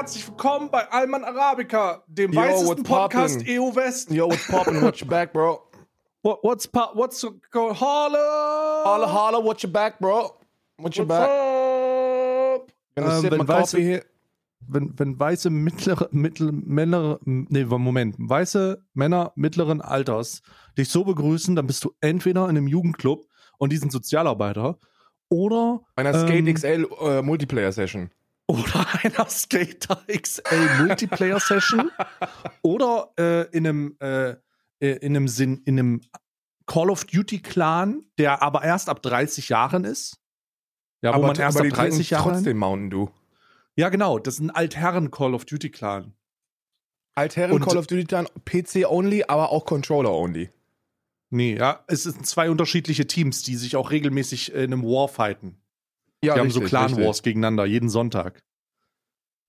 herzlich willkommen bei Alman Arabica, dem Yo, weißesten Podcast poppin'? EU West. Yo, what's poppin'? Watch your back, bro. What, what's pa what's go holla? Holla, holla, watch your back, bro. Watch your What's back. up? Gonna Ähm, sip wenn my weiße- coffee here. Wenn, wenn weiße mittlere, mittel, Männer, nee, Moment, weiße Männer mittleren Alters dich so begrüßen, dann bist du entweder in einem Jugendclub und die sind Sozialarbeiter oder Einer ähm, Skate XL äh, Multiplayer Session. Oder einer Skater XL Multiplayer Session oder äh, in einem äh, äh, in einem Sinn in einem Call of Duty Clan, der aber erst ab 30 Jahren ist. Ja, wo man erst ab die 30 trinken Jahre. trotzdem Mountain Dew. Ja, genau, das ist ein Altherren Call of Duty Clan. Altherren Und- Call of Duty dann PC only, aber auch Controller only. Nee, ja, es sind zwei unterschiedliche Teams, die sich auch regelmäßig in einem War fighten. Ja, Die haben so richtig, Clan richtig. Wars gegeneinander, jeden Sonntag.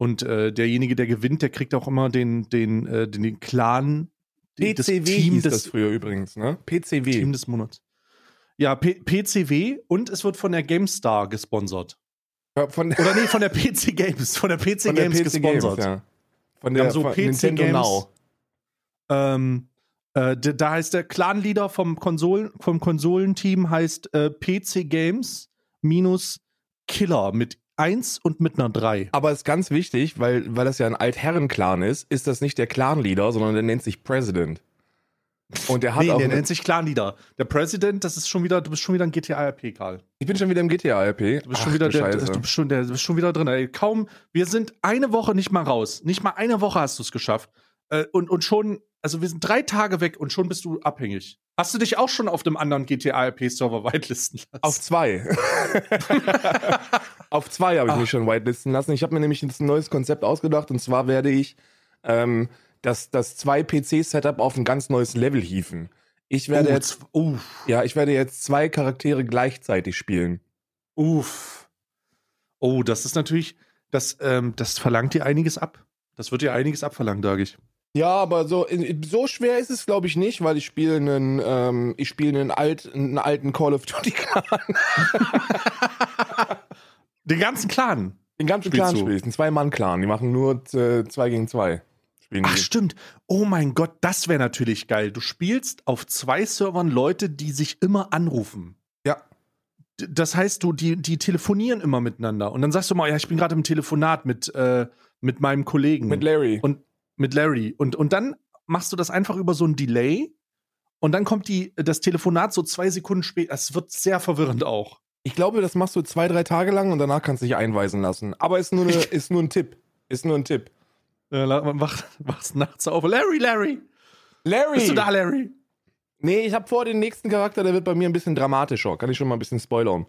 Und äh, derjenige, der gewinnt, der kriegt auch immer den, den, äh, den, den Clan, PCW das Team hieß des, das früher übrigens, ne? PCW. Team des Monats. Ja, P PCW und es wird von der GameStar gesponsert. Ja, von, Oder nee, von der PC Games, von der PC von der Games PC gesponsert. Games, ja. Von der so von PC Nintendo Games. Now. Ähm, äh, da heißt der Clan-Leader vom, Konsolen, vom Konsolenteam heißt äh, PC Games minus Killer mit 1 und mit einer 3. Aber ist ganz wichtig, weil, weil das ja ein Altherren-Clan ist, ist das nicht der Clan-Leader, sondern der nennt sich President. Und der hat Nee, auch. der nennt sich Clan-Leader. Der President, das ist schon wieder, du bist schon wieder ein GTA-RP, Karl. ich bin schon wieder im GTA-RP. Du bist schon wieder der, du bist schon, der, du bist schon wieder drin. Ey, kaum, wir sind eine Woche nicht mal raus. Nicht mal eine Woche hast du es geschafft. Äh, und, und schon, also wir sind drei Tage weg und schon bist du abhängig. Hast du dich auch schon auf dem anderen GTA-RP-Server whitelisten lassen? Auf zwei. Auf zwei habe ich mich schon whitelisten lassen. Ich habe mir nämlich jetzt ein neues Konzept ausgedacht und zwar werde ich ähm, das, das zwei PC-Setup auf ein ganz neues Level hieven. Ich werde oh, jetzt, uff, ja, ich werde jetzt zwei Charaktere gleichzeitig spielen. uff. Oh, das ist natürlich, das, ähm, das verlangt dir einiges ab. Das wird dir einiges abverlangen, sage ich. Ja, aber so, so schwer ist es, glaube ich, nicht, weil ich spiele einen, ähm, ich spiele einen, alt, einen alten Call of Duty Clan. Den ganzen Clan. Den ganzen Spielst Clan spiele ich. Ein Zwei-Mann-Clan. Die machen nur äh, zwei gegen zwei. Spielen Ach, die. stimmt. Oh mein Gott, das wäre natürlich geil. Du spielst auf zwei Servern Leute, die sich immer anrufen. Ja. D- Das heißt, du, die, die telefonieren immer miteinander. Und dann sagst du mal, ja, ich bin gerade im Telefonat mit, äh, mit meinem Kollegen. Mit Larry. und mit Larry. Und, und dann machst du das einfach über so ein Delay. Und dann kommt die, das Telefonat so zwei Sekunden später. Es wird sehr verwirrend auch. Ich glaube, das machst du zwei, drei Tage lang und danach kannst du dich einweisen lassen. Aber ist nur, eine, ist nur ein Tipp. Ist nur ein Tipp. Äh, wach, wachst nachts auf. Larry, Larry! Larry! Bist du da, Larry? Nee, ich habe vor den nächsten Charakter, der wird bei mir ein bisschen dramatischer. Kann ich schon mal ein bisschen spoilern.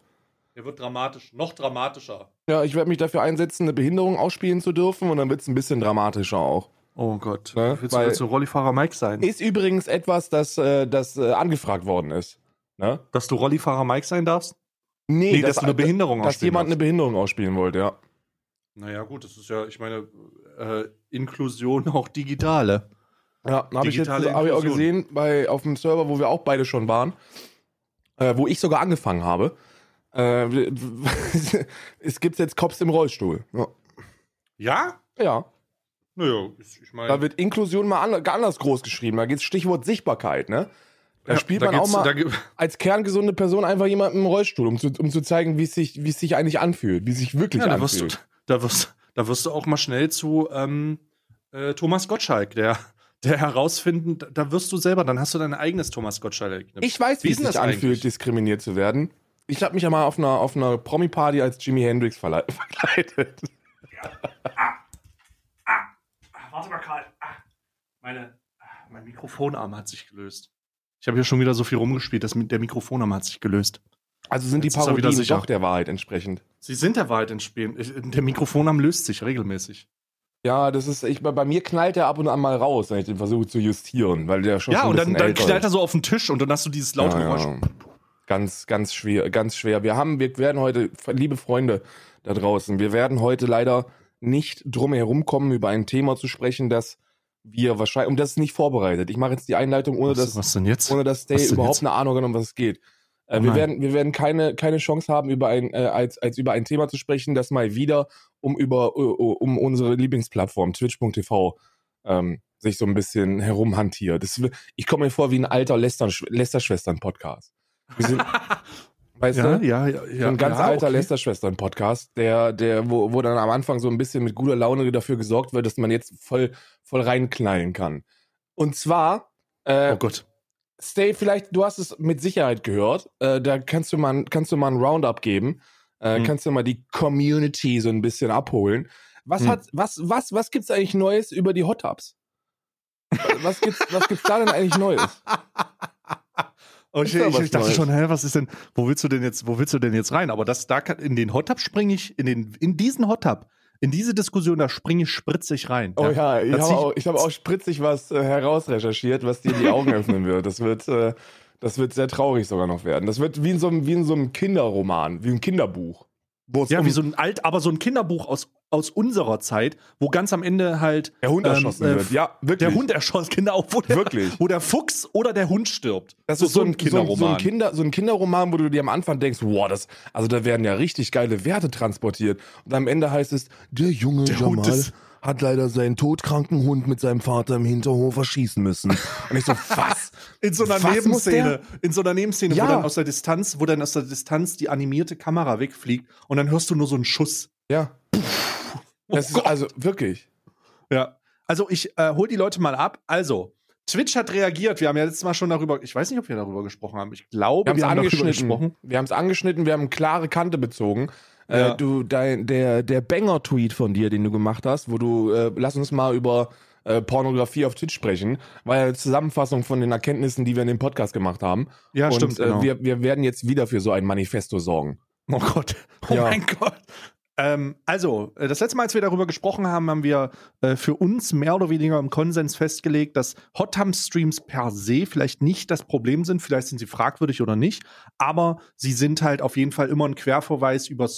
Der wird dramatisch, noch dramatischer. Ja, ich werde mich dafür einsetzen, eine Behinderung ausspielen zu dürfen und dann wird es ein bisschen dramatischer auch. Oh Gott. Ne? Willst, du, Weil- willst du Rollifahrer Mike sein? Ist übrigens etwas, das, äh, das äh, angefragt worden ist. Ne? Dass du Rollifahrer Mike sein darfst? Nee, Nee, dass du eine Behinderung Dass jemand eine darfst. Behinderung ausspielen wollte, ja. Naja, gut, das ist ja, ich meine, äh, Inklusion auch digitale. Ja, habe ich jetzt hab ich auch gesehen bei auf dem Server, wo wir auch beide schon waren, äh, wo ich sogar angefangen habe. Äh, es gibt jetzt Cops im Rollstuhl. Ja. Ja? ja. Naja, ich, ich meine. Da wird Inklusion mal an, anders groß geschrieben. Da geht Stichwort Sichtbarkeit, ne? Da ja, spielt da man auch mal als kerngesunde Person einfach jemanden im Rollstuhl, um zu, um zu zeigen, wie es sich, wie es sich eigentlich anfühlt, wie es sich wirklich Ja, da wirst, du, anfühlt. da, wirst, da wirst du auch mal schnell zu ähm, äh, Thomas Gottschalk, der, der herausfinden, da- da wirst du selber, dann hast du dein eigenes Thomas Gottschalk. Ich weiß, wie, Wie es sich das anfühlt, eigentlich? diskriminiert zu werden. Ich habe mich ja mal auf einer, auf einer Promi-Party als Jimi Hendrix verle- verkleidet. Warte mal, Karl. Ah, meine, ah, mein Mikrofonarm hat sich gelöst. Ich habe hier schon wieder so viel rumgespielt, dass der Mikrofonarm hat sich gelöst. Also sind Jetzt die Parodien doch der Wahrheit entsprechend. Sie sind der Wahrheit entspielen. Ich- Der Mikrofonarm löst sich regelmäßig. Ja, das ist, ich, bei mir knallt er ab und an mal raus, wenn ich den versuche zu justieren, weil der schon Ja, schon und ein dann, dann älter knallt er so auf den Tisch und dann hast du dieses laute Ja, Geräusch. ja. Ganz, ganz schwer, ganz schwer. Wir haben, wir werden heute, liebe Freunde da draußen, wir werden heute leider nicht drum herum kommen, über ein Thema zu sprechen, das wir wahrscheinlich, und das ist nicht vorbereitet. Ich mache jetzt die Einleitung, ohne Was, dass, was denn jetzt? ohne dass denn überhaupt jetzt? eine Ahnung hat, um was es geht. Äh, Oh wir werden, wir werden keine, keine Chance haben, über ein, äh, als, als über ein Thema zu sprechen, das mal wieder um über um unsere Lieblingsplattform twitch.tv ähm, sich so ein bisschen herumhantiert. Das, ich komme mir vor wie ein alter Lester-Schwestern-Podcast. Wir sind, weißt Ja, du? ja, ja. so ein ganz ja, alter okay. Lester-Schwestern-Podcast, der, der, wo, wo dann am Anfang so ein bisschen mit guter Laune dafür gesorgt wird, dass man jetzt voll, voll reinknallen kann. Und zwar, äh, Oh Gott. Stay, vielleicht, du hast es mit Sicherheit gehört, äh, da kannst du mal, kannst du mal ein Roundup geben, äh, Hm. kannst du mal die Community so ein bisschen abholen. Was Hm. hat, was, was, was gibt's eigentlich Neues über die Hot Tubs? Was gibt's, was gibt's da denn eigentlich Neues? Oh, Ist ich, ich, ich dachte Neues? schon, hä, was ist denn, wo willst du denn jetzt, wo willst du denn jetzt rein? Aber das, da kann, in den Hot Tub springe ich, in den, in diesen Hot Tub, in diese Diskussion, da springe ich spritzig rein. Oh ja, ich Das habe auch, ich hab auch spritzig was äh, herausrecherchiert, was dir die Augen öffnen wird. Das wird, äh, das wird sehr traurig sogar noch werden. Das wird wie in so einem, wie in so einem Kinderroman, wie ein Kinderbuch. Ja, um wie so ein alt, aber so ein Kinderbuch aus, aus unserer Zeit, wo ganz am Ende halt der Hund ähm, erschossen äh, wird. Ja, wirklich. der Hund erschossen, genau, wo der, Wirklich. wo der Fuchs oder der Hund stirbt. Das ist so ein, so, ein, Kinderroman. so, ein Kinder, so ein Kinderroman, wo du dir am Anfang denkst, wow, das, also da werden ja richtig geile Werte transportiert. Und am Ende heißt es, der junge Der Jamal ist- hat leider seinen todkranken Hund mit seinem Vater im Hinterhof erschießen müssen. Und ich so, was? In so einer Was Nebenszene, in so einer Nebenszene, Ja. wo dann aus der Distanz, wo dann aus der Distanz die animierte Kamera wegfliegt und dann hörst du nur so einen Schuss. Ja. Oh Das ist Gott. also wirklich. Ja. Also ich äh, hol die Leute mal ab. Also, Twitch hat reagiert. Wir haben ja letztes Mal schon darüber, ich weiß nicht, ob wir darüber gesprochen haben. Ich glaube, Wir wir, haben es angeschnitten. gesprochen. Wir haben es angeschnitten, wir haben klare Kante bezogen. Ja. Äh, du, dein, der, der Banger-Tweet von dir, den du gemacht hast, wo du, äh, lass uns mal über äh, Pornografie auf Twitch sprechen, war ja eine Zusammenfassung von den Erkenntnissen, die wir in dem Podcast gemacht haben. Ja, Und stimmt. äh, genau. wir, wir werden jetzt wieder für so ein Manifesto sorgen. Oh Gott. Oh Ja. mein Gott. Ähm, also, äh, das letzte Mal, als wir darüber gesprochen haben, haben wir äh, für uns mehr oder weniger im Konsens festgelegt, dass Hot Tub Streams per se vielleicht nicht das Problem sind. Vielleicht sind sie fragwürdig oder nicht. Aber sie sind halt auf jeden Fall immer ein Querverweis über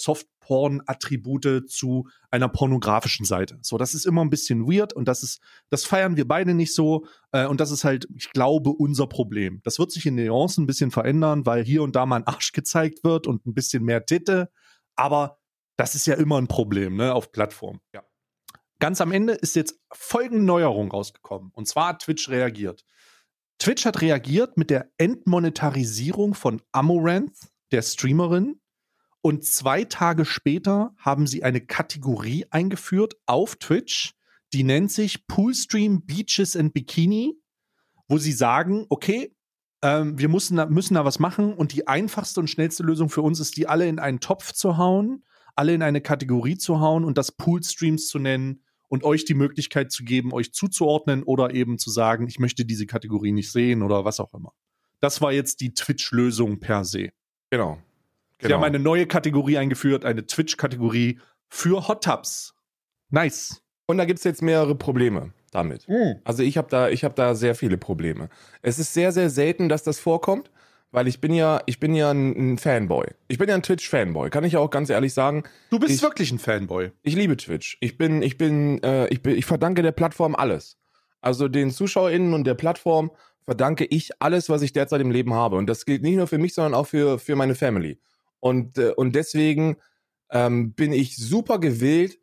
Softporn-Attribute zu einer pornografischen Seite. So, das ist immer ein bisschen weird und das ist, das feiern wir beide nicht so. Äh, und das ist halt, ich glaube, unser Problem. Das wird sich in Nuancen ein bisschen verändern, weil hier und da mal ein Arsch gezeigt wird und ein bisschen mehr Titte. Aber das ist ja immer ein Problem, ne, auf Plattformen. Ja. Ganz am Ende ist jetzt folgende Neuerung rausgekommen. Und zwar hat Twitch reagiert. Twitch hat reagiert mit der Entmonetarisierung von Amaranth, der Streamerin. Und zwei Tage später haben sie eine Kategorie eingeführt auf Twitch, die nennt sich Poolstream Beaches and Bikini, wo sie sagen, okay, ähm, wir müssen da, müssen da was machen und die einfachste und schnellste Lösung für uns ist, die alle in einen Topf zu hauen, alle in eine Kategorie zu hauen und das Poolstreams zu nennen und euch die Möglichkeit zu geben, euch zuzuordnen oder eben zu sagen, ich möchte diese Kategorie nicht sehen oder was auch immer. Das war jetzt die Twitch-Lösung per se. Genau. Sie haben eine neue Kategorie eingeführt, eine Twitch-Kategorie für Hot Tubs. Nice. Und da gibt es jetzt mehrere Probleme damit. Also ich habe da, ich habe da sehr viele Probleme. Es ist sehr, sehr selten, dass das vorkommt, weil ich bin ja, ich bin ja ein, Fanboy. Ich bin ja ein Twitch-Fanboy, kann ich ja auch ganz ehrlich sagen. Du bist Ich- wirklich ein Fanboy. Ich liebe Twitch. Ich bin, ich bin, äh, ich bin, ich verdanke der Plattform alles. Also den ZuschauerInnen und der Plattform verdanke ich alles, was ich derzeit im Leben habe. Und das gilt nicht nur für mich, sondern auch für, für meine Family. Und, äh, und deswegen ähm, bin ich super gewillt,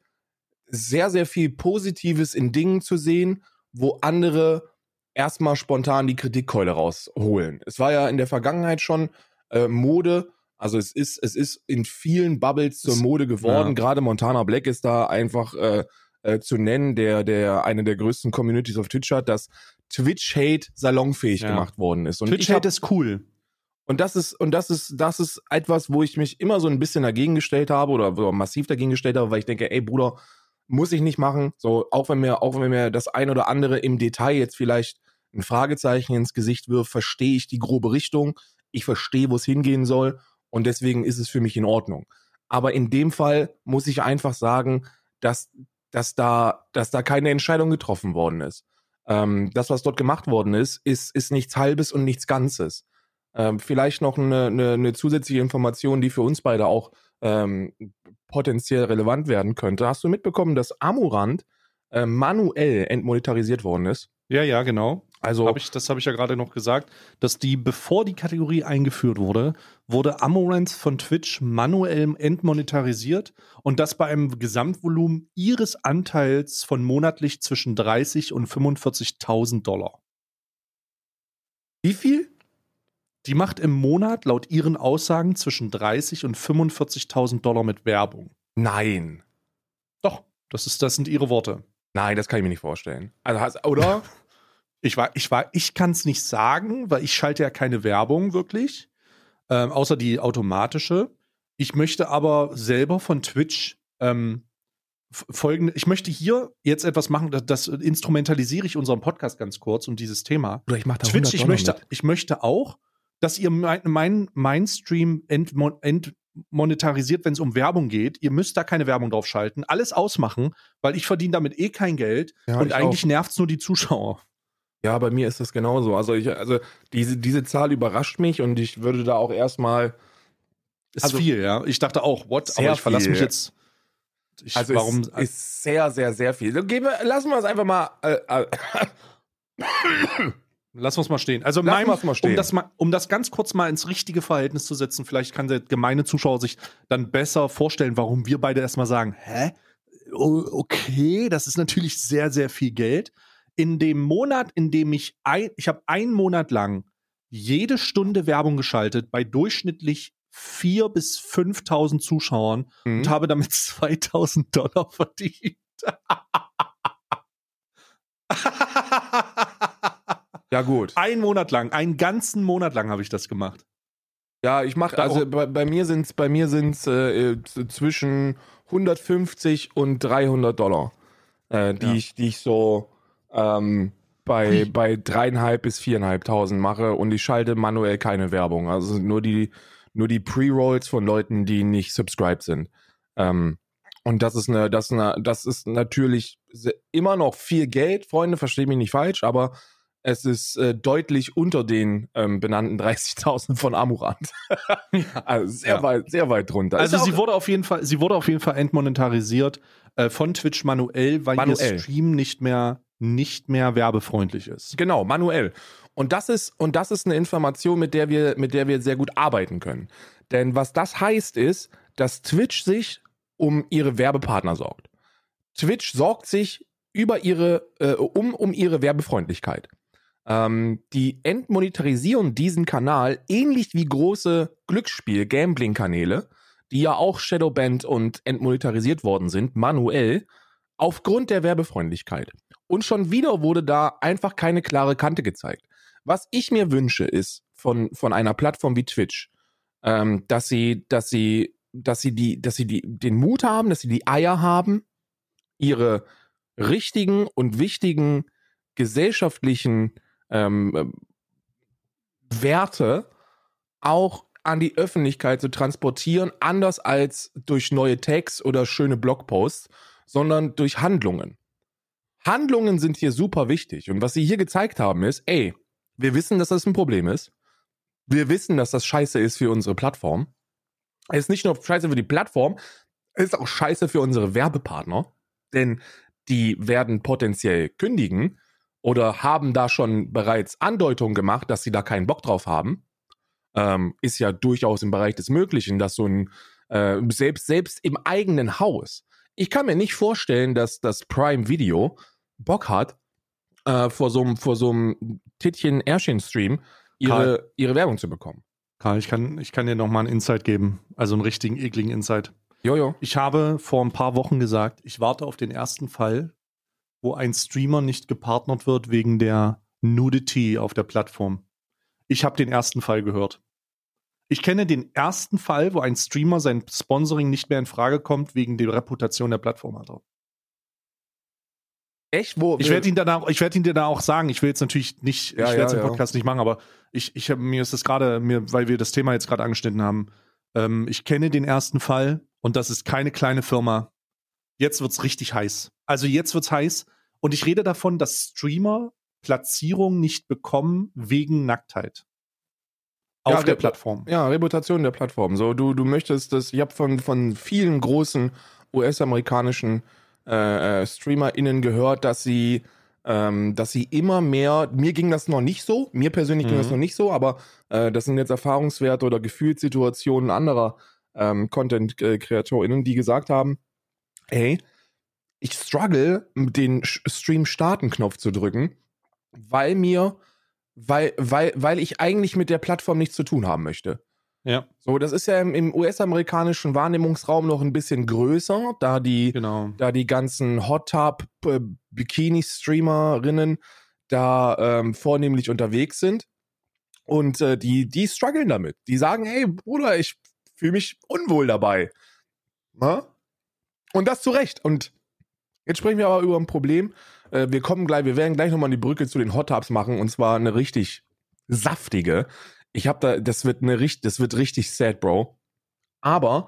sehr, sehr viel Positives in Dingen zu sehen, wo andere erstmal spontan die Kritikkeule rausholen. Es war ja in der Vergangenheit schon äh, Mode, also es ist, es ist in vielen Bubbles zur Mode geworden. ja. Gerade Montana Black ist da einfach äh, äh, zu nennen, der, der eine der größten Communities auf Twitch hat, dass Twitch-Hate salonfähig Ja. gemacht worden ist. Twitch-Hate ist cool. Und das ist, und das ist, das ist etwas, wo ich mich immer so ein bisschen dagegen gestellt habe oder, massiv dagegen gestellt habe, weil ich denke, ey Bruder, muss ich nicht machen. So, auch wenn mir, auch wenn mir das ein oder andere im Detail jetzt vielleicht ein Fragezeichen ins Gesicht wirft, verstehe ich die grobe Richtung. Ich verstehe, wo es hingehen soll. Und deswegen ist es für mich in Ordnung. Aber in dem Fall muss ich einfach sagen, dass, dass da, dass da keine Entscheidung getroffen worden ist. Ähm, das, was dort gemacht worden ist, ist, ist nichts Halbes und nichts Ganzes. Ähm, vielleicht noch eine, eine, eine zusätzliche Information, die für uns beide auch ähm, potenziell relevant werden könnte. Hast du mitbekommen, dass Amurant äh, manuell entmonetarisiert worden ist? Ja, ja, genau. Also Hab ich, das habe ich ja gerade noch gesagt, dass die, bevor die Kategorie eingeführt wurde, wurde Amorant von Twitch manuell entmonetarisiert und das bei einem Gesamtvolumen ihres Anteils von monatlich zwischen 30 und 45.000 Dollar. wie viel? Die macht im Monat laut ihren Aussagen zwischen 30 und 45.000 Dollar mit Werbung. Nein. Doch, das, ist, das sind ihre Worte. Nein, das kann ich mir nicht vorstellen. Also oder? Ich war, ich war, ich kann es nicht sagen, weil ich schalte ja keine Werbung wirklich, ähm, außer die automatische. Ich möchte aber selber von Twitch ähm, folgende, ich möchte hier jetzt etwas machen, das, das instrumentalisiere ich unseren Podcast ganz kurz und dieses Thema. oder ich mach da Twitch, 100 ich möchte, mit. ich möchte auch, dass ihr mein, mein, mein Stream entmon, entmonetarisiert, wenn es um Werbung geht. Ihr müsst da keine Werbung drauf schalten, alles ausmachen, weil ich verdiene damit eh kein Geld Ja, und ich eigentlich nervt es nur die Zuschauer. Ja, bei mir ist das genauso. Also ich, also diese, diese Zahl überrascht mich und ich würde da auch erstmal. Ist Also- viel, ja. Ich dachte auch, what? Aber ich verlasse viel. mich jetzt. Ich, Also warum? es ist sehr, sehr, sehr viel. So, Gehen wir, lassen wir es einfach mal. Äh, äh, lass uns mal stehen. Also, wir's mal stehen. Um, das mal, um das ganz kurz mal ins richtige Verhältnis zu setzen, vielleicht kann der gemeine Zuschauer sich dann besser vorstellen, warum wir beide erstmal sagen: Hä? Okay, das ist natürlich sehr, sehr viel Geld. In dem Monat, in dem ich ein, ich habe einen Monat lang jede Stunde Werbung geschaltet bei durchschnittlich 4.000 bis 5.000 Zuschauern Mhm. und habe damit 2000 Dollar verdient. ja, gut. Ein Monat lang, einen ganzen Monat lang habe ich das gemacht. Ja, ich mache, also bei, bei mir sind es bei mir sind's, äh, äh, zwischen 150 und 300 Dollar, äh, die, Ja. ich, die ich so ähm, bei, bei dreieinhalb bis viereinhalbtausend mache und ich schalte manuell keine Werbung. Also nur die, nur die Pre-Rolls von Leuten, die nicht subscribed sind. Ähm, und das ist eine, das ist eine, das ist natürlich immer noch viel Geld, Freunde, versteht mich nicht falsch, aber es ist äh, deutlich unter den ähm, benannten 30.000 von Amurant. also sehr Ja. weit, sehr weit drunter. Also sie wurde auf jeden Fall, sie wurde auf jeden Fall entmonetarisiert äh, von Twitch manuell, weil Manuell. ihr Stream nicht mehr nicht mehr werbefreundlich ist. Genau, manuell. Und das ist, und das ist eine Information, mit der wir, mit der wir sehr gut arbeiten können. Denn was das heißt, ist, dass Twitch sich um ihre Werbepartner sorgt. Twitch sorgt sich über ihre, äh, um, um ihre Werbefreundlichkeit. Ähm, die entmonetarisieren diesen Kanal ähnlich wie große Glücksspiel-Gambling-Kanäle, die ja auch Shadowbanned und entmonetarisiert worden sind, manuell, aufgrund der Werbefreundlichkeit. Und schon wieder wurde da einfach keine klare Kante gezeigt. Was ich mir wünsche, ist von, von einer Plattform wie Twitch, ähm, dass sie, dass sie, dass sie die, dass sie die, den Mut haben, dass sie die Eier haben, ihre richtigen und wichtigen gesellschaftlichen ähm, Werte auch an die Öffentlichkeit zu transportieren, anders als durch neue Tags oder schöne Blogposts, sondern durch Handlungen. Handlungen sind hier super wichtig. Und was sie hier gezeigt haben ist, ey, wir wissen, dass das ein Problem ist. Wir wissen, dass das scheiße ist für unsere Plattform. Es ist nicht nur scheiße für die Plattform, es ist auch scheiße für unsere Werbepartner. Denn die werden potenziell kündigen oder haben da schon bereits Andeutungen gemacht, dass sie da keinen Bock drauf haben. Ähm, ist ja durchaus im Bereich des Möglichen, dass so ein, äh, selbst, selbst im eigenen Haus. Ich kann mir nicht vorstellen, dass das Prime Video Bock hat, äh, vor so einem, vor so einem Tittchen-Ärschchen-Stream ihre, ihre Werbung zu bekommen. Karl, ich kann, ich kann dir noch mal einen Insight geben, also einen richtigen ekligen Insight. Jojo. Ich habe vor ein paar Wochen gesagt, ich warte auf den ersten Fall, wo ein Streamer nicht gepartnert wird wegen der Nudity auf der Plattform. Ich habe den ersten Fall gehört. Ich kenne den ersten Fall, wo ein Streamer sein Sponsoring nicht mehr in Frage kommt wegen der Reputation der Plattform hat. er. Echt? Wo? Ich werde ihn danach, ich werde ihn dir da auch sagen. Ich will jetzt natürlich nicht, Ja, ich werde ja, es im ja. Podcast nicht machen, aber ich, ich mir ist das gerade, mir, weil wir das Thema jetzt gerade angeschnitten haben. Ähm, ich kenne den ersten Fall und das ist keine kleine Firma. Jetzt wird's richtig heiß. Also jetzt wird's heiß und ich rede davon, dass Streamer Platzierung nicht bekommen wegen Nacktheit auf Ja, der Plattform. Ja, Reputation der Plattform. So, du, du möchtest das, ich habe von, von vielen großen US-amerikanischen äh, äh, StreamerInnen gehört, dass sie ähm, dass sie immer mehr, mir ging das noch nicht so, mir persönlich ging das Mhm. noch nicht so, aber äh, das sind jetzt Erfahrungswerte oder Gefühlssituationen anderer ähm, Content-KreatorInnen, die gesagt haben, ey, ich struggle, den Sch- Stream-Starten-Knopf zu drücken, weil mir, weil, weil, weil ich eigentlich mit der Plattform nichts zu tun haben möchte. Ja, So, das ist ja im, im US-amerikanischen Wahrnehmungsraum noch ein bisschen größer, da die, genau. da die ganzen Hot Tub äh, Bikini-Streamerinnen da ähm, vornehmlich unterwegs sind. Und äh, die, die strugglen damit. Die sagen, hey Bruder, ich fühle mich unwohl dabei. Na? Und das zu Recht. Und jetzt sprechen wir aber über ein Problem. Äh, wir kommen gleich, wir werden gleich nochmal die Brücke zu den Hot Tubs machen und zwar eine richtig saftige. Ich habe da, das wird eine richtig, das wird richtig sad, Bro. Aber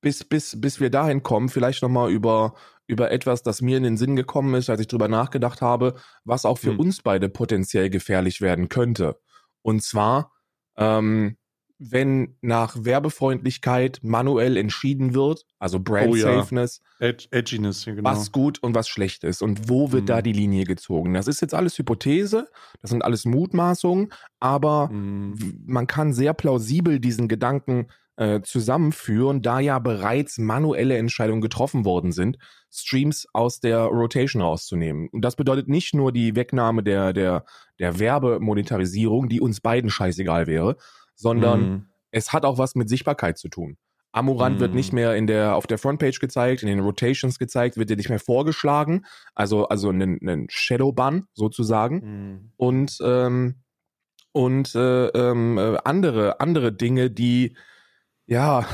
bis, bis, bis wir dahin kommen, vielleicht nochmal über, über etwas, das mir in den Sinn gekommen ist, als ich drüber nachgedacht habe, was auch für Hm. uns beide potenziell gefährlich werden könnte. Und zwar, ähm, wenn nach Werbefreundlichkeit manuell entschieden wird, also Brand Oh ja. Safeness, Ed Edginess, ja, genau. was gut und was schlecht ist und wo wird Mhm. da die Linie gezogen. Das ist jetzt alles Hypothese, das sind alles Mutmaßungen, aber Mhm. man kann sehr plausibel diesen Gedanken äh, zusammenführen, da ja bereits manuelle Entscheidungen getroffen worden sind, Streams aus der Rotation rauszunehmen. Und das bedeutet nicht nur die Wegnahme der, der, der Werbemonetarisierung, die uns beiden scheißegal wäre, sondern Mhm. es hat auch was mit Sichtbarkeit zu tun. Amorant wird Mhm. nicht mehr in der, auf der Frontpage gezeigt, in den Rotations gezeigt, wird dir nicht mehr vorgeschlagen. Also, also einen, einen Shadow-Ban sozusagen. Mhm. Und, ähm, und äh, ähm, äh, andere, andere Dinge, die, ja,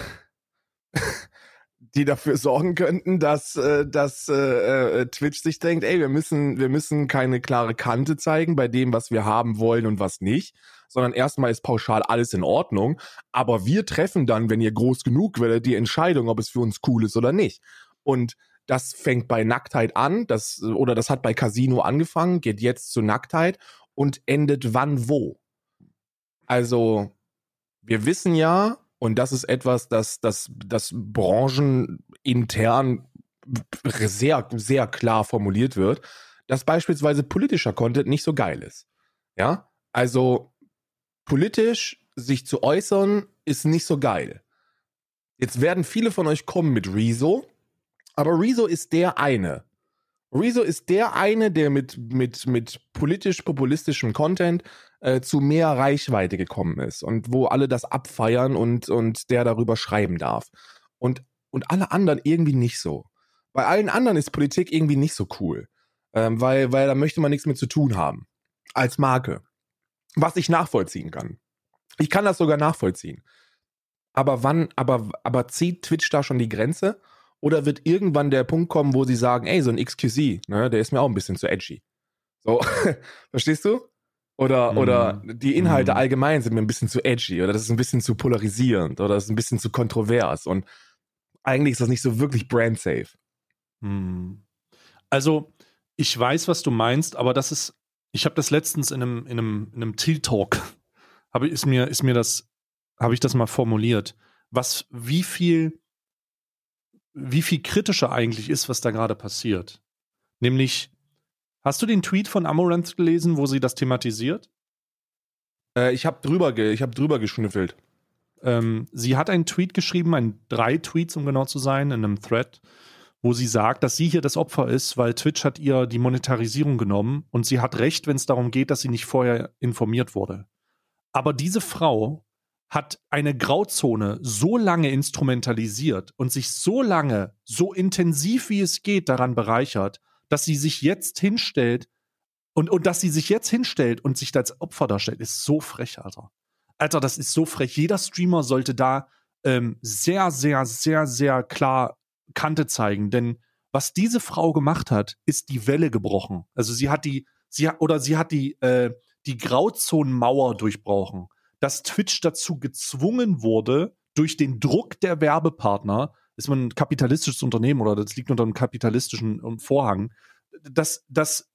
die dafür sorgen könnten, dass, äh, dass äh, äh, Twitch sich denkt, ey, wir müssen, wir müssen keine klare Kante zeigen bei dem, was wir haben wollen und was nicht, sondern erstmal ist pauschal alles in Ordnung. Aber wir treffen dann, wenn ihr groß genug werdet, die Entscheidung, ob es für uns cool ist oder nicht. Und das fängt bei Nacktheit an, das, oder das hat bei Casino angefangen, geht jetzt zu Nacktheit und endet wann wo. Also, wir wissen ja, und das ist etwas, das, das, das branchenintern sehr, sehr klar formuliert wird, dass beispielsweise politischer Content nicht so geil ist. Ja, also politisch sich zu äußern ist nicht so geil. Jetzt werden viele von euch kommen mit Rezo, aber Rezo ist der eine. Rezo ist der eine, der mit, mit, mit politisch-populistischem Content äh, zu mehr Reichweite gekommen ist und wo alle das abfeiern und, und der darüber schreiben darf. Und, und alle anderen irgendwie nicht so. Bei allen anderen ist Politik irgendwie nicht so cool, ähm, weil, weil da möchte man nichts mit zu tun haben. Als Marke. Was ich nachvollziehen kann. Ich kann das sogar nachvollziehen. Aber wann, aber, aber zieht Twitch da schon die Grenze? Oder wird irgendwann der Punkt kommen, wo sie sagen, ey, so ein XQC, ne, der ist mir auch ein bisschen zu edgy. So, verstehst du? Oder, Mhm. oder die Inhalte Mhm. allgemein sind mir ein bisschen zu edgy oder das ist ein bisschen zu polarisierend oder das ist ein bisschen zu kontrovers und eigentlich ist das nicht so wirklich brand safe. Hm. Also, ich weiß, was du meinst, aber das ist, ich habe das letztens in einem, in einem, in einem Tea Talk, habe ist mir, ist mir das, habe ich das mal formuliert, was, wie viel, wie viel kritischer eigentlich ist, was da gerade passiert. Nämlich, hast du den Tweet von Amaranth gelesen, wo sie das thematisiert? Äh, ich habe drüber, ich hab drüber geschnüffelt. Ähm, sie hat einen Tweet geschrieben, ein drei Tweets, um genau zu sein, in einem Thread, wo sie sagt, dass sie hier das Opfer ist, weil Twitch hat ihr die Monetarisierung genommen und sie hat recht, wenn es darum geht, dass sie nicht vorher informiert wurde. Aber diese Frau hat eine Grauzone so lange instrumentalisiert und sich so lange, so intensiv wie es geht daran bereichert, dass sie sich jetzt hinstellt und, und dass sie sich jetzt hinstellt und sich als Opfer darstellt, ist so frech, Alter. Alter, das ist so frech. Jeder Streamer sollte da ähm, sehr, sehr, sehr, sehr klar Kante zeigen, denn was diese Frau gemacht hat, ist die Welle gebrochen. Also sie hat die, sie hat, oder sie hat die, äh, die Grauzonenmauer durchbrochen, dass Twitch dazu gezwungen wurde, durch den Druck der Werbepartner, ist man ein kapitalistisches Unternehmen oder das liegt unter einem kapitalistischen ähm, Vorhang, dass, dass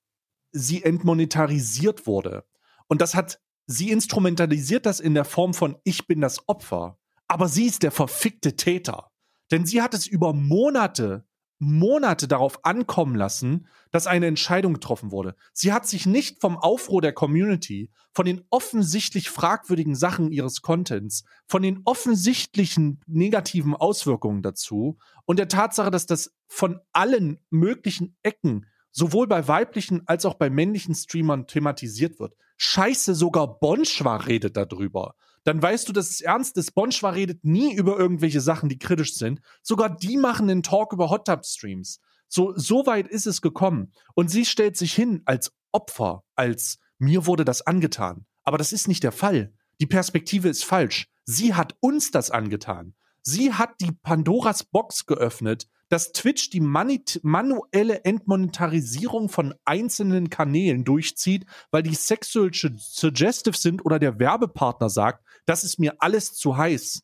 sie entmonetarisiert wurde. Und das hat, sie instrumentalisiert das in der Form von ich bin das Opfer, aber sie ist der verfickte Täter. Denn sie hat es über Monate Monate darauf ankommen lassen, dass eine Entscheidung getroffen wurde. Sie hat sich nicht vom Aufruhr der Community, von den offensichtlich fragwürdigen Sachen ihres Contents, von den offensichtlichen negativen Auswirkungen dazu und der Tatsache, dass das von allen möglichen Ecken sowohl bei weiblichen als auch bei männlichen Streamern thematisiert wird. Scheiße, sogar Bonschwa redet darüber. Dann weißt du, dass es ernst ist. Bonschwa redet nie über irgendwelche Sachen, die kritisch sind. Sogar die machen einen Talk über Hot Tub Streams. So, so weit ist es gekommen. Und sie stellt sich hin als Opfer, als mir wurde das angetan. Aber das ist nicht der Fall. Die Perspektive ist falsch. Sie hat uns das angetan. Sie hat die Pandoras Box geöffnet, dass Twitch die manuelle Entmonetarisierung von einzelnen Kanälen durchzieht, weil die sexual suggestive sind oder der Werbepartner sagt, das ist mir alles zu heiß.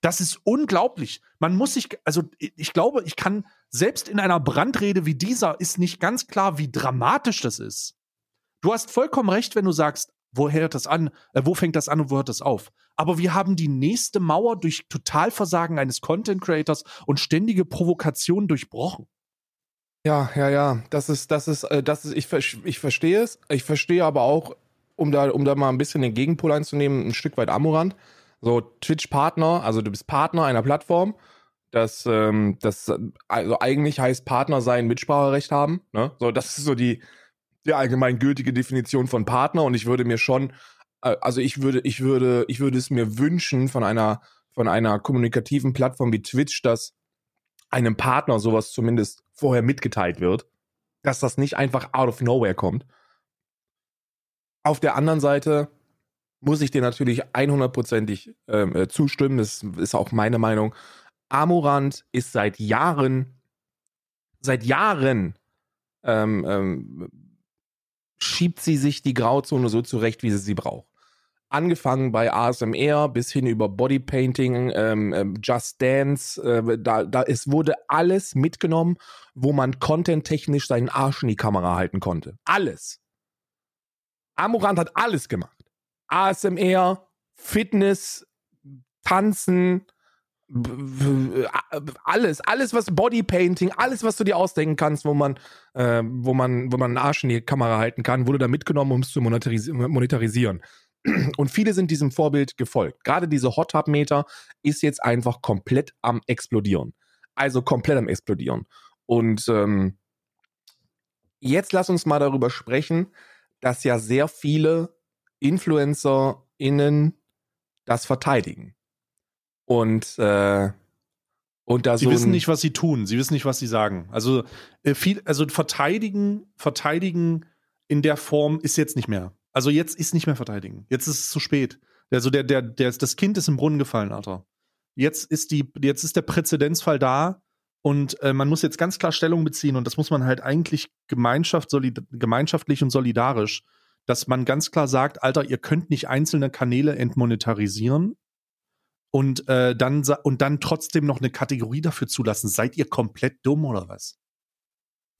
Das ist unglaublich. Man muss sich, also ich glaube, ich kann, selbst in einer Brandrede wie dieser ist nicht ganz klar, wie dramatisch das ist. Du hast vollkommen recht, wenn du sagst, wo hört das an, äh, wo fängt das an und wo hört das auf? Aber wir haben die nächste Mauer durch Totalversagen eines Content Creators und ständige Provokation durchbrochen. Ja, ja, ja, das ist, das ist, äh, das ist, ich, ich verstehe es. Ich verstehe aber auch, um da, um da mal ein bisschen den Gegenpol einzunehmen, ein Stück weit Amorant. So, Twitch-Partner, also du bist Partner einer Plattform, das, ähm, das, also eigentlich heißt Partner sein Mitspracherecht haben, ne? So, das ist so die, die allgemeingültige Definition von Partner und ich würde mir schon, äh, also ich würde, ich würde, ich würde es mir wünschen von einer, von einer kommunikativen Plattform wie Twitch, dass einem Partner sowas zumindest vorher mitgeteilt wird, dass das nicht einfach out of nowhere kommt. Auf der anderen Seite muss ich dir natürlich 100%ig ähm, äh, zustimmen, das ist auch meine Meinung. Amorant ist seit Jahren, seit Jahren ähm, ähm, schiebt sie sich die Grauzone so zurecht, wie sie sie braucht. Angefangen bei ASMR bis hin über Bodypainting, ähm, ähm, Just Dance, äh, da, da, es wurde alles mitgenommen, wo man content-technisch seinen Arsch in die Kamera halten konnte. Alles. Amorant hat alles gemacht. ASMR, Fitness, Tanzen, alles, alles was Bodypainting, alles was du dir ausdenken kannst, wo man, äh, wo man, wo man einen Arsch in die Kamera halten kann, wurde da mitgenommen, um es zu monetaris monetarisieren. Und viele sind diesem Vorbild gefolgt. Gerade diese Hot Tub Meter ist jetzt einfach komplett am explodieren. Also komplett am explodieren. Und ähm, jetzt lass uns mal darüber sprechen, dass ja sehr viele InfluencerInnen das verteidigen. Und, äh, und da sie so wissen nicht, was sie tun. Sie wissen nicht, was sie sagen. Also äh, viel, also verteidigen, verteidigen in der Form ist jetzt nicht mehr. Also jetzt ist nicht mehr verteidigen. Jetzt ist es zu spät. Also der, der, der, das Kind ist im Brunnen gefallen, Alter. Jetzt ist die, jetzt ist der Präzedenzfall da und äh, man muss jetzt ganz klar Stellung beziehen und das muss man halt eigentlich Gemeinschaft, gemeinschaftlich und solidarisch, dass man ganz klar sagt, Alter, ihr könnt nicht einzelne Kanäle entmonetarisieren und äh, dann und dann trotzdem noch eine Kategorie dafür zulassen. Seid ihr komplett dumm oder was?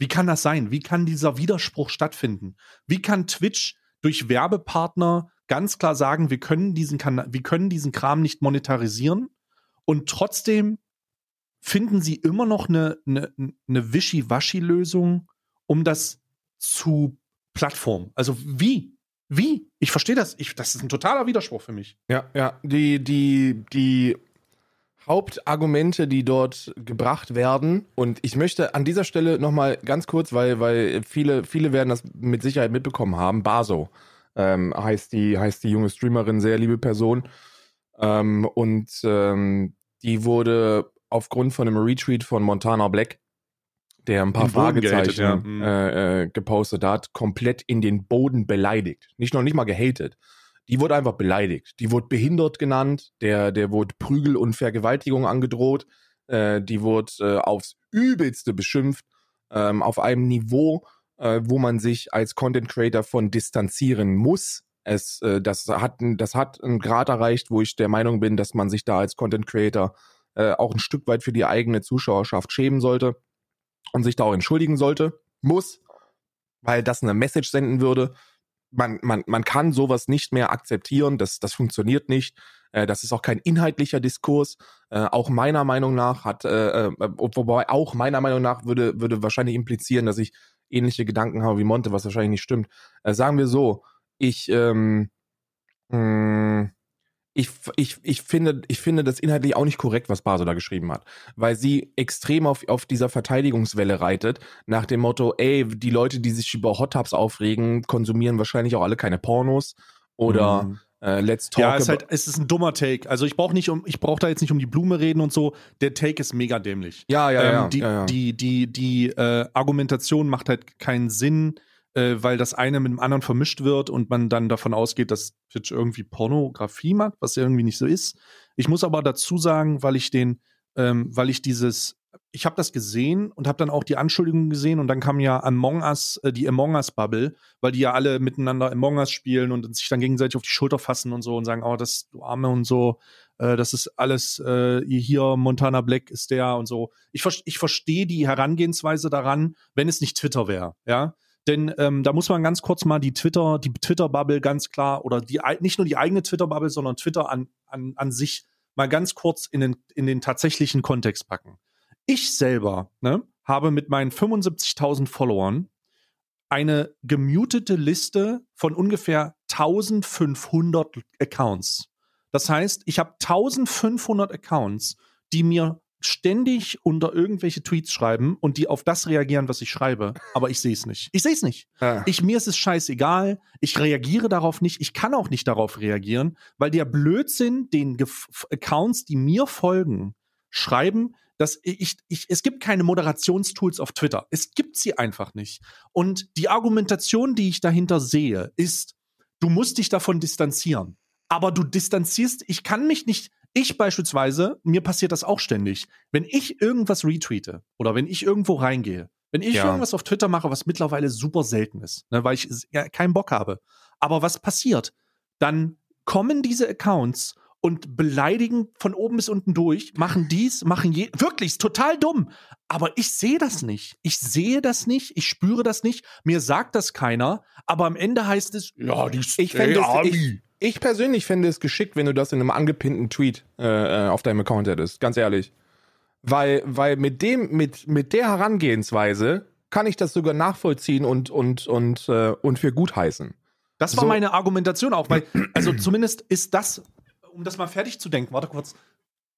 Wie kann das sein? Wie kann dieser Widerspruch stattfinden? Wie kann Twitch durch Werbepartner ganz klar sagen, wir können diesen kan wir können diesen Kram nicht monetarisieren und trotzdem finden sie immer noch eine, eine, eine Wischi-Waschi-Lösung, um das zu Plattformen. Also wie? Wie? Ich verstehe das. Ich, das ist ein totaler Widerspruch für mich. Ja, ja. Die, die, die Hauptargumente, die dort gebracht werden, und ich möchte an dieser Stelle nochmal ganz kurz, weil, weil viele, viele werden das mit Sicherheit mitbekommen haben. Baso ähm, heißt, die, heißt die junge Streamerin, sehr liebe Person. Ähm, und ähm, die wurde aufgrund von einem Retweet von Montana Black der ein paar Fragezeichen ja. Mhm. äh, äh, gepostet hat, komplett in den Boden beleidigt. Nicht noch nicht mal gehatet. Die wurde einfach beleidigt. Die wurde behindert genannt, der, der wurde Prügel und Vergewaltigung angedroht, äh, die wurde äh, aufs Übelste beschimpft, ähm, auf einem Niveau, äh, wo man sich als Content Creator von distanzieren muss. Es, äh, das, hat, das hat einen Grad erreicht, wo ich der Meinung bin, dass man sich da als Content Creator auch ein Stück weit für die eigene Zuschauerschaft schämen sollte und sich da auch entschuldigen sollte, muss, weil das eine Message senden würde, man, man, man kann sowas nicht mehr akzeptieren, das, das funktioniert nicht. Äh, das ist auch kein inhaltlicher Diskurs. Äh, auch meiner Meinung nach hat, äh, äh, wobei auch meiner Meinung nach würde, würde wahrscheinlich implizieren, dass ich ähnliche Gedanken habe wie Monte, was wahrscheinlich nicht stimmt. Sagen wir so, ich, ähm, mh, hm, ich, ich, ich, finde, ich finde das inhaltlich auch nicht korrekt, was Baso da geschrieben hat, weil sie extrem auf, auf dieser Verteidigungswelle reitet, nach dem Motto, ey, die Leute, die sich über Hot Tubs aufregen, konsumieren wahrscheinlich auch alle keine Pornos oder mhm. äh, Let's Talk. Ja, es ist, halt, es ist ein dummer Take. Also ich brauche nicht um, ich brauche da jetzt nicht um die Blume reden und so. Der Take ist mega dämlich. Ja, ja, ähm, ja, die, ja, ja. Die, die, die, äh, Argumentation macht halt keinen Sinn äh, weil das eine mit dem anderen vermischt wird und man dann davon ausgeht, dass Twitch irgendwie Pornografie macht, was ja irgendwie nicht so ist. Ich muss aber dazu sagen, weil ich den, ähm, weil ich dieses, ich habe das gesehen und habe dann auch die Anschuldigungen gesehen und dann kam ja Among Us, äh, die Among Us Bubble, weil die ja alle miteinander Among Us spielen und sich dann gegenseitig auf die Schulter fassen und so und sagen, oh, das du Arme und so, äh, das ist alles äh, hier Montana Black ist der und so. Ich, ich verstehe die Herangehensweise daran, wenn es nicht Twitter wäre, ja. Denn ähm, da muss man ganz kurz mal die Twitter, die Twitter-Bubble ganz klar oder die nicht nur die eigene Twitter-Bubble, sondern Twitter an, an, an sich mal ganz kurz in den, in den tatsächlichen Kontext packen. Ich selber ne, habe mit meinen 75.000 Followern eine gemutete Liste von ungefähr 1500 Accounts. Das heißt, ich habe 1500 Accounts, die mir ständig unter irgendwelche Tweets schreiben und die auf das reagieren, was ich schreibe, aber ich sehe es nicht. Ich sehe es nicht. Ah. Ich, mir ist es scheißegal. Ich reagiere darauf nicht. Ich kann auch nicht darauf reagieren, weil der Blödsinn, den Gef Accounts, die mir folgen, schreiben, dass ich, ich, es gibt keine Moderationstools auf Twitter. Es gibt sie einfach nicht. Und die Argumentation, die ich dahinter sehe, ist, du musst dich davon distanzieren. Aber du distanzierst, ich kann mich nicht, ich beispielsweise, mir passiert das auch ständig. Wenn ich irgendwas retweete oder wenn ich irgendwo reingehe, wenn ich ja. irgendwas auf Twitter mache, was mittlerweile super selten ist, ne, weil ich ja, keinen Bock habe. Aber was passiert? Dann kommen diese Accounts und beleidigen von oben bis unten durch, machen dies, machen je, wirklich, total dumm. Aber ich sehe das nicht. Ich sehe das nicht, ich spüre das nicht, mir sagt das keiner, aber am Ende heißt es, ja, die ich fände es, ich, ich persönlich fände es geschickt, wenn du das in einem angepinnten Tweet äh, äh, auf deinem Account hättest, ganz ehrlich. Weil, weil mit dem, mit, mit der Herangehensweise kann ich das sogar nachvollziehen und, und, und, äh, und für gut heißen. Das war so. meine Argumentation auch, weil, also zumindest ist das, um das mal fertig zu denken, warte kurz,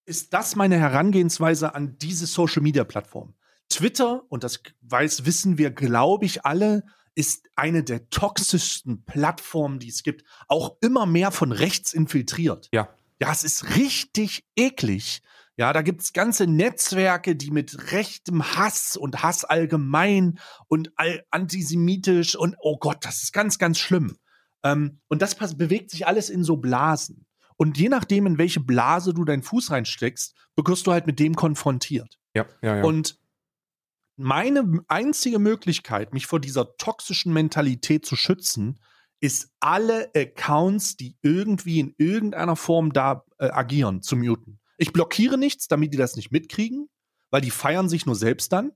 ist das meine Herangehensweise an diese Social Media Plattform. Twitter, und das weiß, wissen wir, glaube ich, alle, ist eine der toxischsten Plattformen, die es gibt, auch immer mehr von rechts infiltriert. Ja. Ja, es ist richtig eklig. Ja, da gibt's ganze Netzwerke, die mit rechtem Hass und Hass allgemein und all antisemitisch und oh Gott, das ist ganz, ganz schlimm. Ähm, und das bewegt sich alles in so Blasen. Und je nachdem, in welche Blase du deinen Fuß reinsteckst, wirst du halt mit dem konfrontiert. Ja, ja, ja. Und meine einzige Möglichkeit, mich vor dieser toxischen Mentalität zu schützen, ist alle Accounts, die irgendwie in irgendeiner Form da äh, agieren, zu muten. Ich blockiere nichts, damit die das nicht mitkriegen, weil die feiern sich nur selbst dann,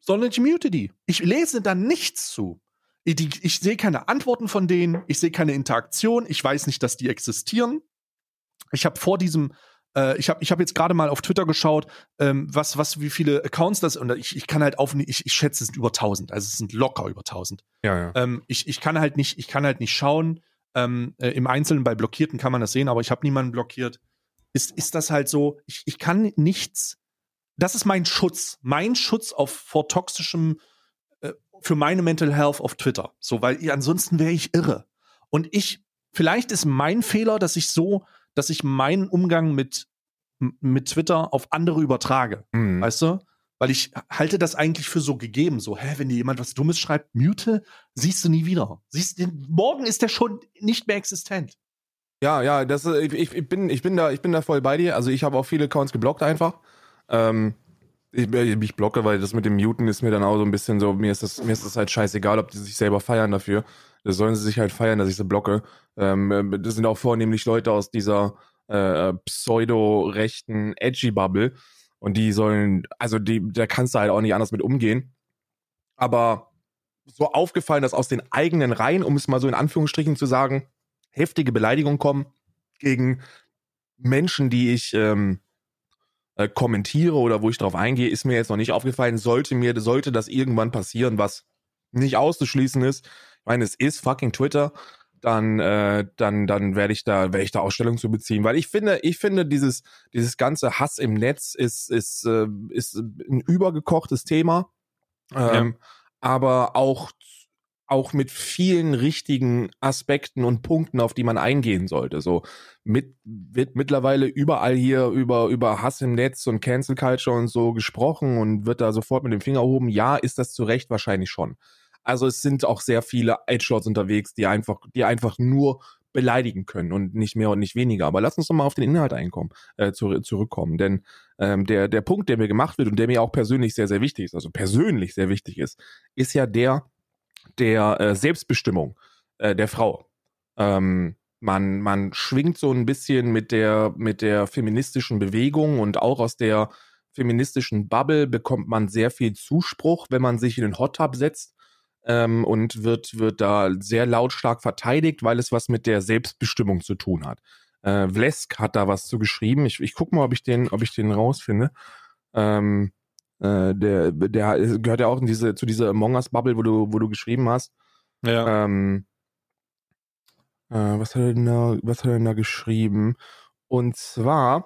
sondern ich mute die. Ich lese da nichts zu. Ich, ich sehe keine Antworten von denen, ich sehe keine Interaktion, ich weiß nicht, dass die existieren. Ich habe vor diesem äh, ich habe ich hab jetzt gerade mal auf Twitter geschaut, ähm, was, was, wie viele Accounts das, und ich, ich kann halt auf, ich, ich schätze, es sind über 1000, also es sind locker über 1000. Ja, ja. Ähm, ich, ich kann halt nicht, ich kann halt nicht schauen, ähm, äh, im Einzelnen bei Blockierten kann man das sehen, aber ich habe niemanden blockiert. Ist, ist das halt so, ich, ich kann nichts, das ist mein Schutz, mein Schutz auf, vor toxischem, äh, für meine Mental Health auf Twitter. So, weil ansonsten wäre ich irre. Und ich, vielleicht ist mein Fehler, dass ich so dass ich meinen Umgang mit, mit Twitter auf andere übertrage. Mhm. Weißt du? Weil ich halte das eigentlich für so gegeben. So, hä, wenn dir jemand was Dummes schreibt, mute, siehst du nie wieder. Siehst, morgen ist der schon nicht mehr existent. Ja, ja, das, ich, ich, bin, ich, bin da, ich bin da voll bei dir. Also ich habe auch viele Accounts geblockt einfach. Ähm, ich, ich blocke, weil das mit dem Muten ist mir dann auch so ein bisschen so, mir ist das, mir ist das halt scheißegal, ob die sich selber feiern dafür. Das sollen sie sich halt feiern, dass ich sie blocke. Ähm, das sind auch vornehmlich Leute aus dieser äh, pseudo-rechten Edgy-Bubble. Und die sollen, also die, da kannst du halt auch nicht anders mit umgehen. Aber so aufgefallen, dass aus den eigenen Reihen, um es mal so in Anführungsstrichen zu sagen, heftige Beleidigungen kommen gegen Menschen, die ich ähm, äh, kommentiere oder wo ich drauf eingehe, ist mir jetzt noch nicht aufgefallen. Sollte mir, sollte das irgendwann passieren, was nicht auszuschließen ist. Ich meine, es ist fucking Twitter. Dann, äh, dann, dann werde ich da, werde ich da Ausstellung zu beziehen, weil ich finde, ich finde dieses, dieses ganze Hass im Netz ist, ist, äh, ist ein übergekochtes Thema, ähm, ja. aber auch auch mit vielen richtigen Aspekten und Punkten, auf die man eingehen sollte. So mit, wird mittlerweile überall hier über, über Hass im Netz und Cancel Culture und so gesprochen und wird da sofort mit dem Finger erhoben. Ja, ist das zu Recht wahrscheinlich schon. Also es sind auch sehr viele Edgelords unterwegs, die einfach, die einfach nur beleidigen können und nicht mehr und nicht weniger. Aber lass uns doch mal auf den Inhalt einkommen, äh, zu, zurückkommen. Denn ähm, der, der Punkt, der mir gemacht wird und der mir auch persönlich sehr, sehr wichtig ist, also persönlich sehr wichtig ist, ist ja der, der äh, Selbstbestimmung äh, der Frau. Ähm, man, man schwingt so ein bisschen mit der, mit der feministischen Bewegung und auch aus der feministischen Bubble bekommt man sehr viel Zuspruch, wenn man sich in den Hot Tub setzt ähm, und wird, wird da sehr lautstark verteidigt, weil es was mit der Selbstbestimmung zu tun hat. Äh, Vlesk hat da was zu geschrieben. Ich, ich guck mal, ob ich den, ob ich den rausfinde. Ähm, äh, der, der gehört ja auch in diese, zu dieser Among Us Bubble, wo du, wo du geschrieben hast. Ja. Ähm, äh, was hat er denn da, was hat er denn da geschrieben? Und zwar,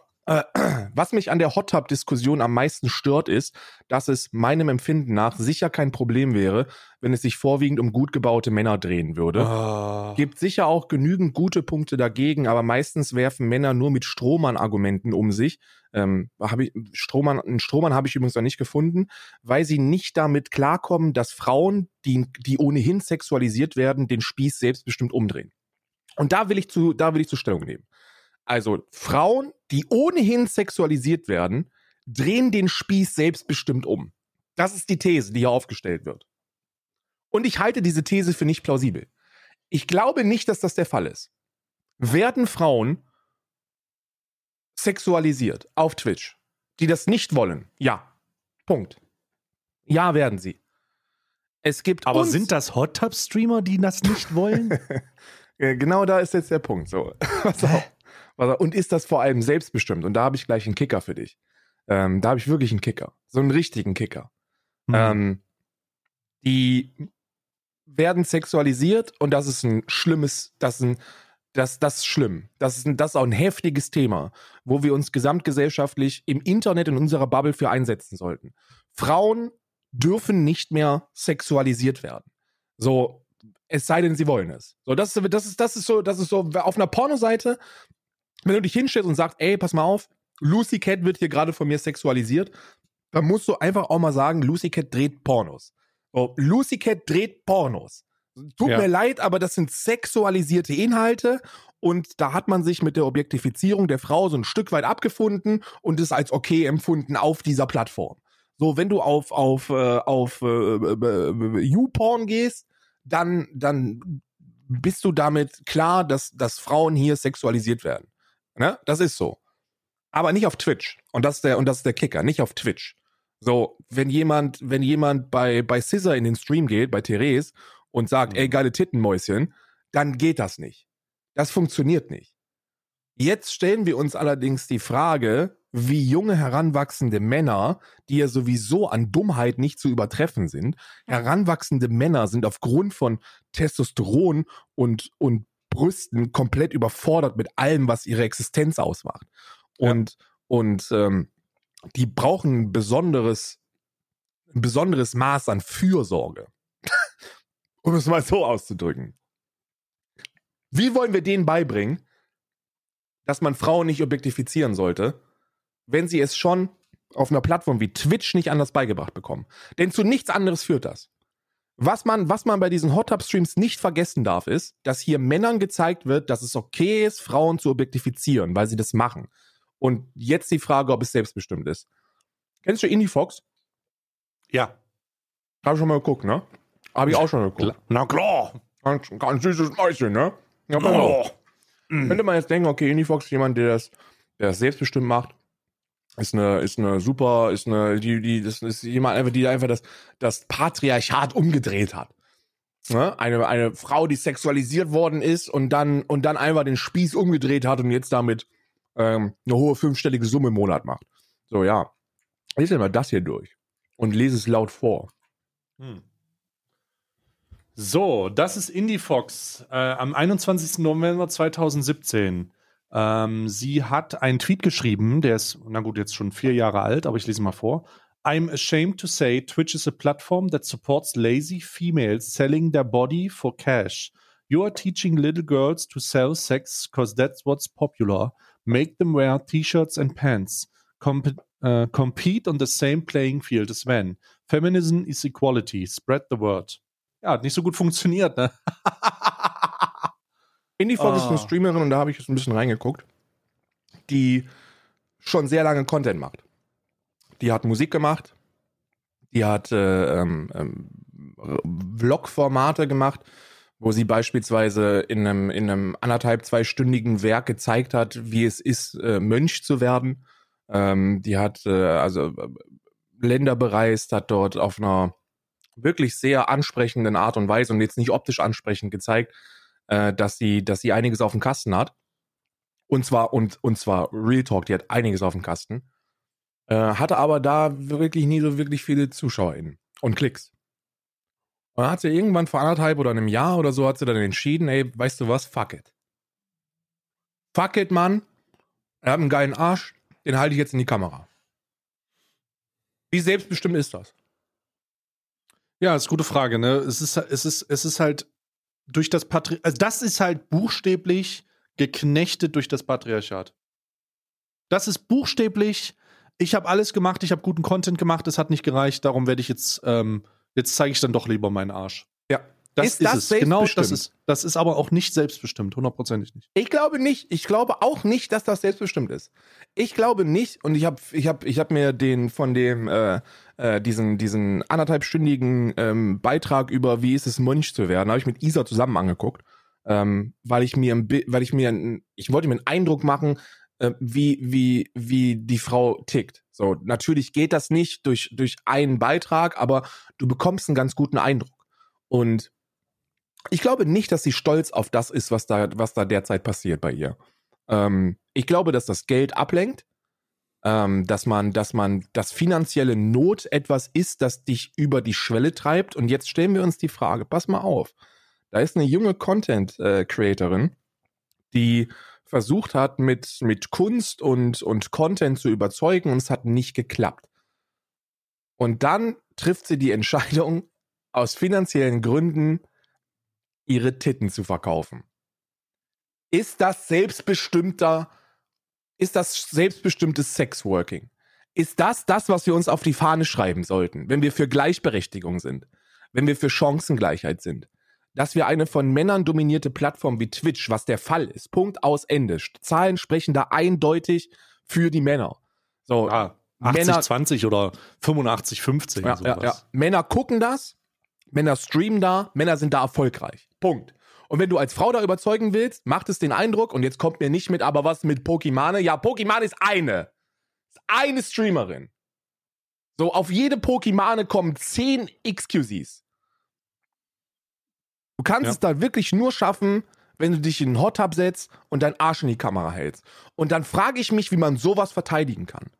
was mich an der Hot Tub Diskussion am meisten stört, ist, dass es meinem Empfinden nach sicher kein Problem wäre, wenn es sich vorwiegend um gut gebaute Männer drehen würde. Oh. Gibt sicher auch genügend gute Punkte dagegen, aber meistens werfen Männer nur mit Strohmann-Argumenten um sich, ähm, habe ich Strohmann, einen Strohmann habe ich übrigens noch nicht gefunden, weil sie nicht damit klarkommen, dass Frauen, die, die ohnehin sexualisiert werden, den Spieß selbstbestimmt umdrehen. Und da will ich zu, da will ich zur Stellung nehmen. Also Frauen, die ohnehin sexualisiert werden, drehen den Spieß selbstbestimmt um. Das ist die These, die hier aufgestellt wird. Und ich halte diese These für nicht plausibel. Ich glaube nicht, dass das der Fall ist. Werden Frauen sexualisiert auf Twitch, die das nicht wollen, ja. Punkt. Ja, werden sie. Es gibt. Aber sind das Hot Tub Streamer, die das nicht wollen? genau da ist jetzt der Punkt. So. Was auch, und ist das vor allem selbstbestimmt? Und da habe ich gleich einen Kicker für dich. Ähm, da habe ich wirklich einen Kicker. So einen richtigen Kicker. Mhm. Ähm, die werden sexualisiert und das ist ein schlimmes, das ist ein das, das ist schlimm. Das ist, das ist auch ein heftiges Thema, wo wir uns gesamtgesellschaftlich im Internet in unserer Bubble für einsetzen sollten. Frauen dürfen nicht mehr sexualisiert werden. So, es sei denn, sie wollen es. So, das ist, das ist, das ist so, das ist so, auf einer Pornoseite, wenn du dich hinstellst und sagst, ey, pass mal auf, Lucy Cat wird hier gerade von mir sexualisiert, dann musst du einfach auch mal sagen, Lucy Cat dreht Pornos. So, Lucy Cat dreht Pornos. Tut ja. mir leid, aber das sind sexualisierte Inhalte und da hat man sich mit der Objektifizierung der Frau so ein Stück weit abgefunden und es als okay empfunden auf dieser Plattform. So, wenn du auf, auf, äh, auf äh, äh, YouPorn gehst, dann, dann bist du damit klar, dass, dass Frauen hier sexualisiert werden. Ne? Das ist so. Aber nicht auf Twitch. Und das ist der, und das ist der Kicker, nicht auf Twitch. So, wenn jemand, wenn jemand bei, bei Scissor in den Stream geht, bei Therese, und sagt, mhm. ey, geile Tittenmäuschen, dann geht das nicht. Das funktioniert nicht. Jetzt stellen wir uns allerdings die Frage, wie junge heranwachsende Männer, die ja sowieso an Dummheit nicht zu übertreffen sind, heranwachsende Männer sind aufgrund von Testosteron und, und Brüsten komplett überfordert mit allem, was ihre Existenz ausmacht. Und, ja. und ähm, die brauchen ein besonderes, ein besonderes Maß an Fürsorge um es mal so auszudrücken. Wie wollen wir denen beibringen, dass man Frauen nicht objektifizieren sollte, wenn sie es schon auf einer Plattform wie Twitch nicht anders beigebracht bekommen? Denn zu nichts anderes führt das. Was man, was man bei diesen Hot Tub Streams nicht vergessen darf, ist, dass hier Männern gezeigt wird, dass es okay ist, Frauen zu objektifizieren, weil sie das machen. Und jetzt die Frage, ob es selbstbestimmt ist. Kennst du Indie Fox? Ja. Hab ich schon mal geguckt, ne? Habe ich auch schon geguckt. Na klar. Ganz, ganz süßes Mäuschen, ne? Ja, oh. Könnte man jetzt denken, okay, Unifox ist jemand, der das, der das selbstbestimmt macht. Ist eine, ist eine super, ist eine, die, die, das ist jemand einfach, die einfach das, das Patriarchat umgedreht hat. Ne? Eine, eine Frau, die sexualisiert worden ist und dann, und dann einfach den Spieß umgedreht hat und jetzt damit ähm, eine hohe fünfstellige Summe im Monat macht. So, ja. Lese mal das hier durch und lese es laut vor. Hm. So, das ist Indie Fox äh, am 21. November 2017. Ähm, sie hat einen Tweet geschrieben, der ist, na gut, jetzt schon vier Jahre alt, aber ich lese mal vor. I'm ashamed to say Twitch is a platform that supports lazy females selling their body for cash. You are teaching little girls to sell sex because that's what's popular. Make them wear t-shirts and pants. Com uh, compete on the same playing field as men. Feminism is equality. Spread the word. Ja, hat nicht so gut funktioniert, ne? Indie-Fox oh. ist eine ah. Streamerin und da habe ich jetzt ein bisschen reingeguckt, die schon sehr lange Content macht. Die hat Musik gemacht, die hat äh, ähm, ähm, Vlog-Formate gemacht, wo sie beispielsweise in einem, in einem anderthalb, zweistündigen Werk gezeigt hat, wie es ist, äh, Mönch zu werden. Ähm, die hat äh, also äh, Länder bereist, hat dort auf einer wirklich sehr ansprechenden Art und Weise und jetzt nicht optisch ansprechend gezeigt, äh, dass sie, dass sie einiges auf dem Kasten hat. Und zwar, und, und zwar Real Talk, die hat einiges auf dem Kasten. Äh, hatte aber da wirklich nie so wirklich viele ZuschauerInnen und Klicks. Und dann hat sie irgendwann vor anderthalb oder einem Jahr oder so hat sie dann entschieden, ey, weißt du was, fuck it. Fuck it, Mann. Er hat einen geilen Arsch, den halte ich jetzt in die Kamera. Wie selbstbestimmt ist das? Ja, ist eine gute Frage, ne? Es ist, es ist, es ist halt durch das Patriarchat, also das ist halt buchstäblich geknechtet durch das Patriarchat. Das ist buchstäblich, ich habe alles gemacht, ich habe guten Content gemacht, es hat nicht gereicht, darum werde ich jetzt, ähm, jetzt zeige ich dann doch lieber meinen Arsch. Das ist, ist das es. Genau das ist. Das ist aber auch nicht selbstbestimmt, hundertprozentig nicht. Ich glaube nicht. Ich glaube auch nicht, dass das selbstbestimmt ist. Ich glaube nicht, und ich habe ich hab, ich hab mir den von dem äh, äh, diesen, diesen anderthalbstündigen ähm, Beitrag über wie ist es Mönch zu werden, habe ich mit Isa zusammen angeguckt. Ähm, weil ich mir weil ich mir ich wollte mir einen Eindruck machen, äh, wie, wie, wie die Frau tickt. So, natürlich geht das nicht durch, durch einen Beitrag, aber du bekommst einen ganz guten Eindruck. Und ich glaube nicht, dass sie stolz auf das ist, was da, was da derzeit passiert bei ihr. Ähm, ich glaube, dass das Geld ablenkt, ähm, dass man, dass man, dass finanzielle Not etwas ist, das dich über die Schwelle treibt. Und jetzt stellen wir uns die Frage: Pass mal auf, da ist eine junge Content äh, die versucht hat, mit mit Kunst und und Content zu überzeugen, und es hat nicht geklappt. Und dann trifft sie die Entscheidung aus finanziellen Gründen ihre Titten zu verkaufen. Ist das selbstbestimmter, ist das selbstbestimmtes Sexworking? Ist das das, was wir uns auf die Fahne schreiben sollten, wenn wir für Gleichberechtigung sind, wenn wir für Chancengleichheit sind? Dass wir eine von Männern dominierte Plattform wie Twitch, was der Fall ist, Punkt aus Ende. Zahlen sprechen da eindeutig für die Männer. So, ja, 80, Männer, 20 oder 85, 50. Ja, ja, ja. Männer gucken das, Männer streamen da, Männer sind da erfolgreich. Punkt. Und wenn du als Frau da überzeugen willst, macht es den Eindruck, und jetzt kommt mir nicht mit, aber was mit Pokimane? Ja, Pokimane ist eine. Ist eine Streamerin. So, auf jede Pokimane kommen zehn Excuses. Du kannst ja. es da wirklich nur schaffen, wenn du dich in den Hot Tub setzt und deinen Arsch in die Kamera hältst. Und dann frage ich mich, wie man sowas verteidigen kann.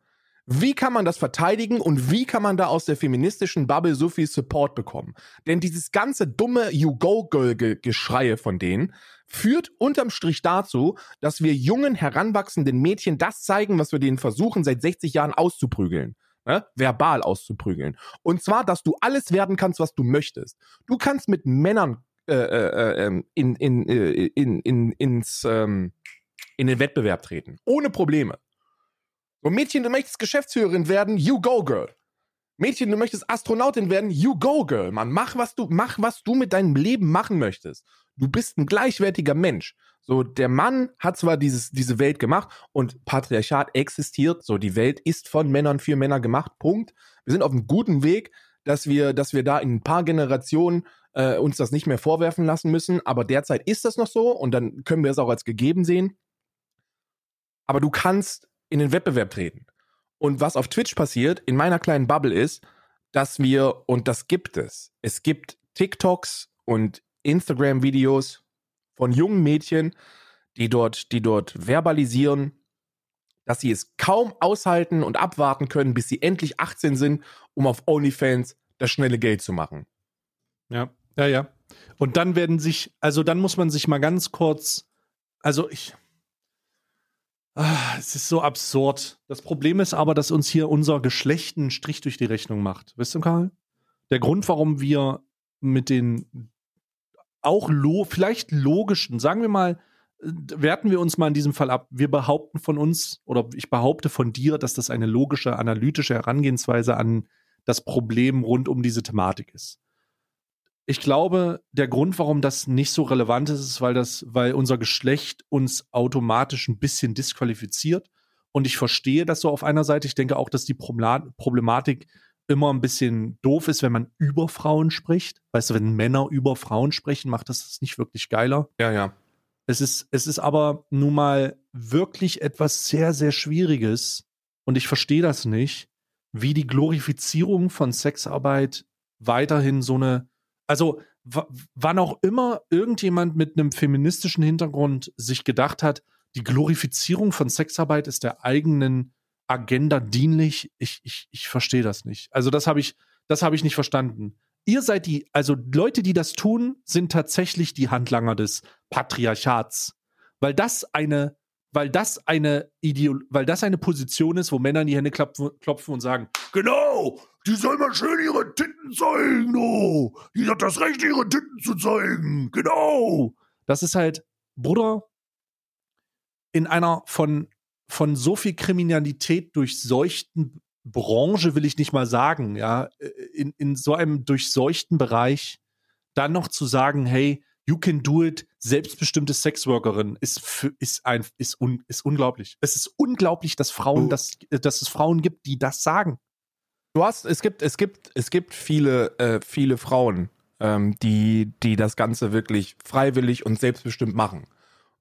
Wie kann man das verteidigen und wie kann man da aus der feministischen Bubble so viel Support bekommen? Denn dieses ganze dumme You Go Girl Geschreie von denen führt unterm Strich dazu, dass wir jungen, heranwachsenden Mädchen das zeigen, was wir denen versuchen, seit 60 Jahren auszuprügeln. Ne? verbal auszuprügeln. Und zwar, dass du alles werden kannst, was du möchtest. Du kannst mit Männern äh, äh, ähm, in, in, äh, in, in, ins, ähm, in den Wettbewerb treten. Ohne Probleme. So, Mädchen, du möchtest Geschäftsführerin werden, you go, girl. Mädchen, du möchtest Astronautin werden, you go, girl. Mann, mach, was du, mach, was du mit deinem Leben machen möchtest. Du bist ein gleichwertiger Mensch. So, der Mann hat zwar dieses, diese Welt gemacht und Patriarchat existiert. So, die Welt ist von Männern für Männer gemacht. Punkt. Wir sind auf einem guten Weg, dass wir, dass wir da in ein paar Generationen äh, uns das nicht mehr vorwerfen lassen müssen. Aber derzeit ist das noch so und dann können wir es auch als gegeben sehen. Aber du kannst in den Wettbewerb treten. Und was auf Twitch passiert, in meiner kleinen Bubble ist, dass wir, und das gibt es, es gibt TikToks und Instagram-Videos von jungen Mädchen, die dort, die dort verbalisieren, dass sie es kaum aushalten und abwarten können, bis sie endlich 18 sind, um auf OnlyFans das schnelle Geld zu machen. Ja, ja, ja. Und dann werden sich, also dann muss man sich mal ganz kurz, also ich, ah, es ist so absurd. Das Problem ist aber, dass uns hier unser Geschlecht einen Strich durch die Rechnung macht. Weißt du, Karl? Der Grund, warum wir mit den auch lo vielleicht logischen, sagen wir mal, werten wir uns mal in diesem Fall ab. Wir behaupten von uns oder ich behaupte von dir, dass das eine logische, analytische Herangehensweise an das Problem rund um diese Thematik ist. Ich glaube, der Grund, warum das nicht so relevant ist, ist, weil das, weil unser Geschlecht uns automatisch ein bisschen disqualifiziert. Und ich verstehe das so auf einer Seite. Ich denke auch, dass die Problematik immer ein bisschen doof ist, wenn man über Frauen spricht. Weißt du, wenn Männer über Frauen sprechen, macht das das nicht wirklich geiler. Ja, ja. Es ist, es ist aber nun mal wirklich etwas sehr, sehr Schwieriges. Und ich verstehe das nicht, wie die Glorifizierung von Sexarbeit weiterhin so eine, also wann auch immer irgendjemand mit einem feministischen Hintergrund sich gedacht hat, die Glorifizierung von Sexarbeit ist der eigenen Agenda dienlich, ich, ich, ich verstehe das nicht. Also das habe ich, das habe ich nicht verstanden. Ihr seid die, also Leute, die das tun, sind tatsächlich die Handlanger des Patriarchats. Weil das eine weil das eine Ideol weil das eine Position ist, wo Männer in die Hände klopfen, und sagen, genau, die soll mal schön ihre Titten zeigen, oh, die hat das Recht, ihre Titten zu zeigen, genau. Das ist halt, Bruder, in einer von, von so viel Kriminalität durchseuchten Branche, will ich nicht mal sagen, ja, in, in so einem durchseuchten Bereich, dann noch zu sagen, hey, You Can Do It, selbstbestimmte Sexworkerin, ist, für, ist, ein, ist, un, ist unglaublich. Es ist unglaublich, dass Frauen, das, dass es Frauen gibt, die das sagen. Du hast, es gibt, es gibt, es gibt viele, äh, viele Frauen, ähm, die, die das Ganze wirklich freiwillig und selbstbestimmt machen.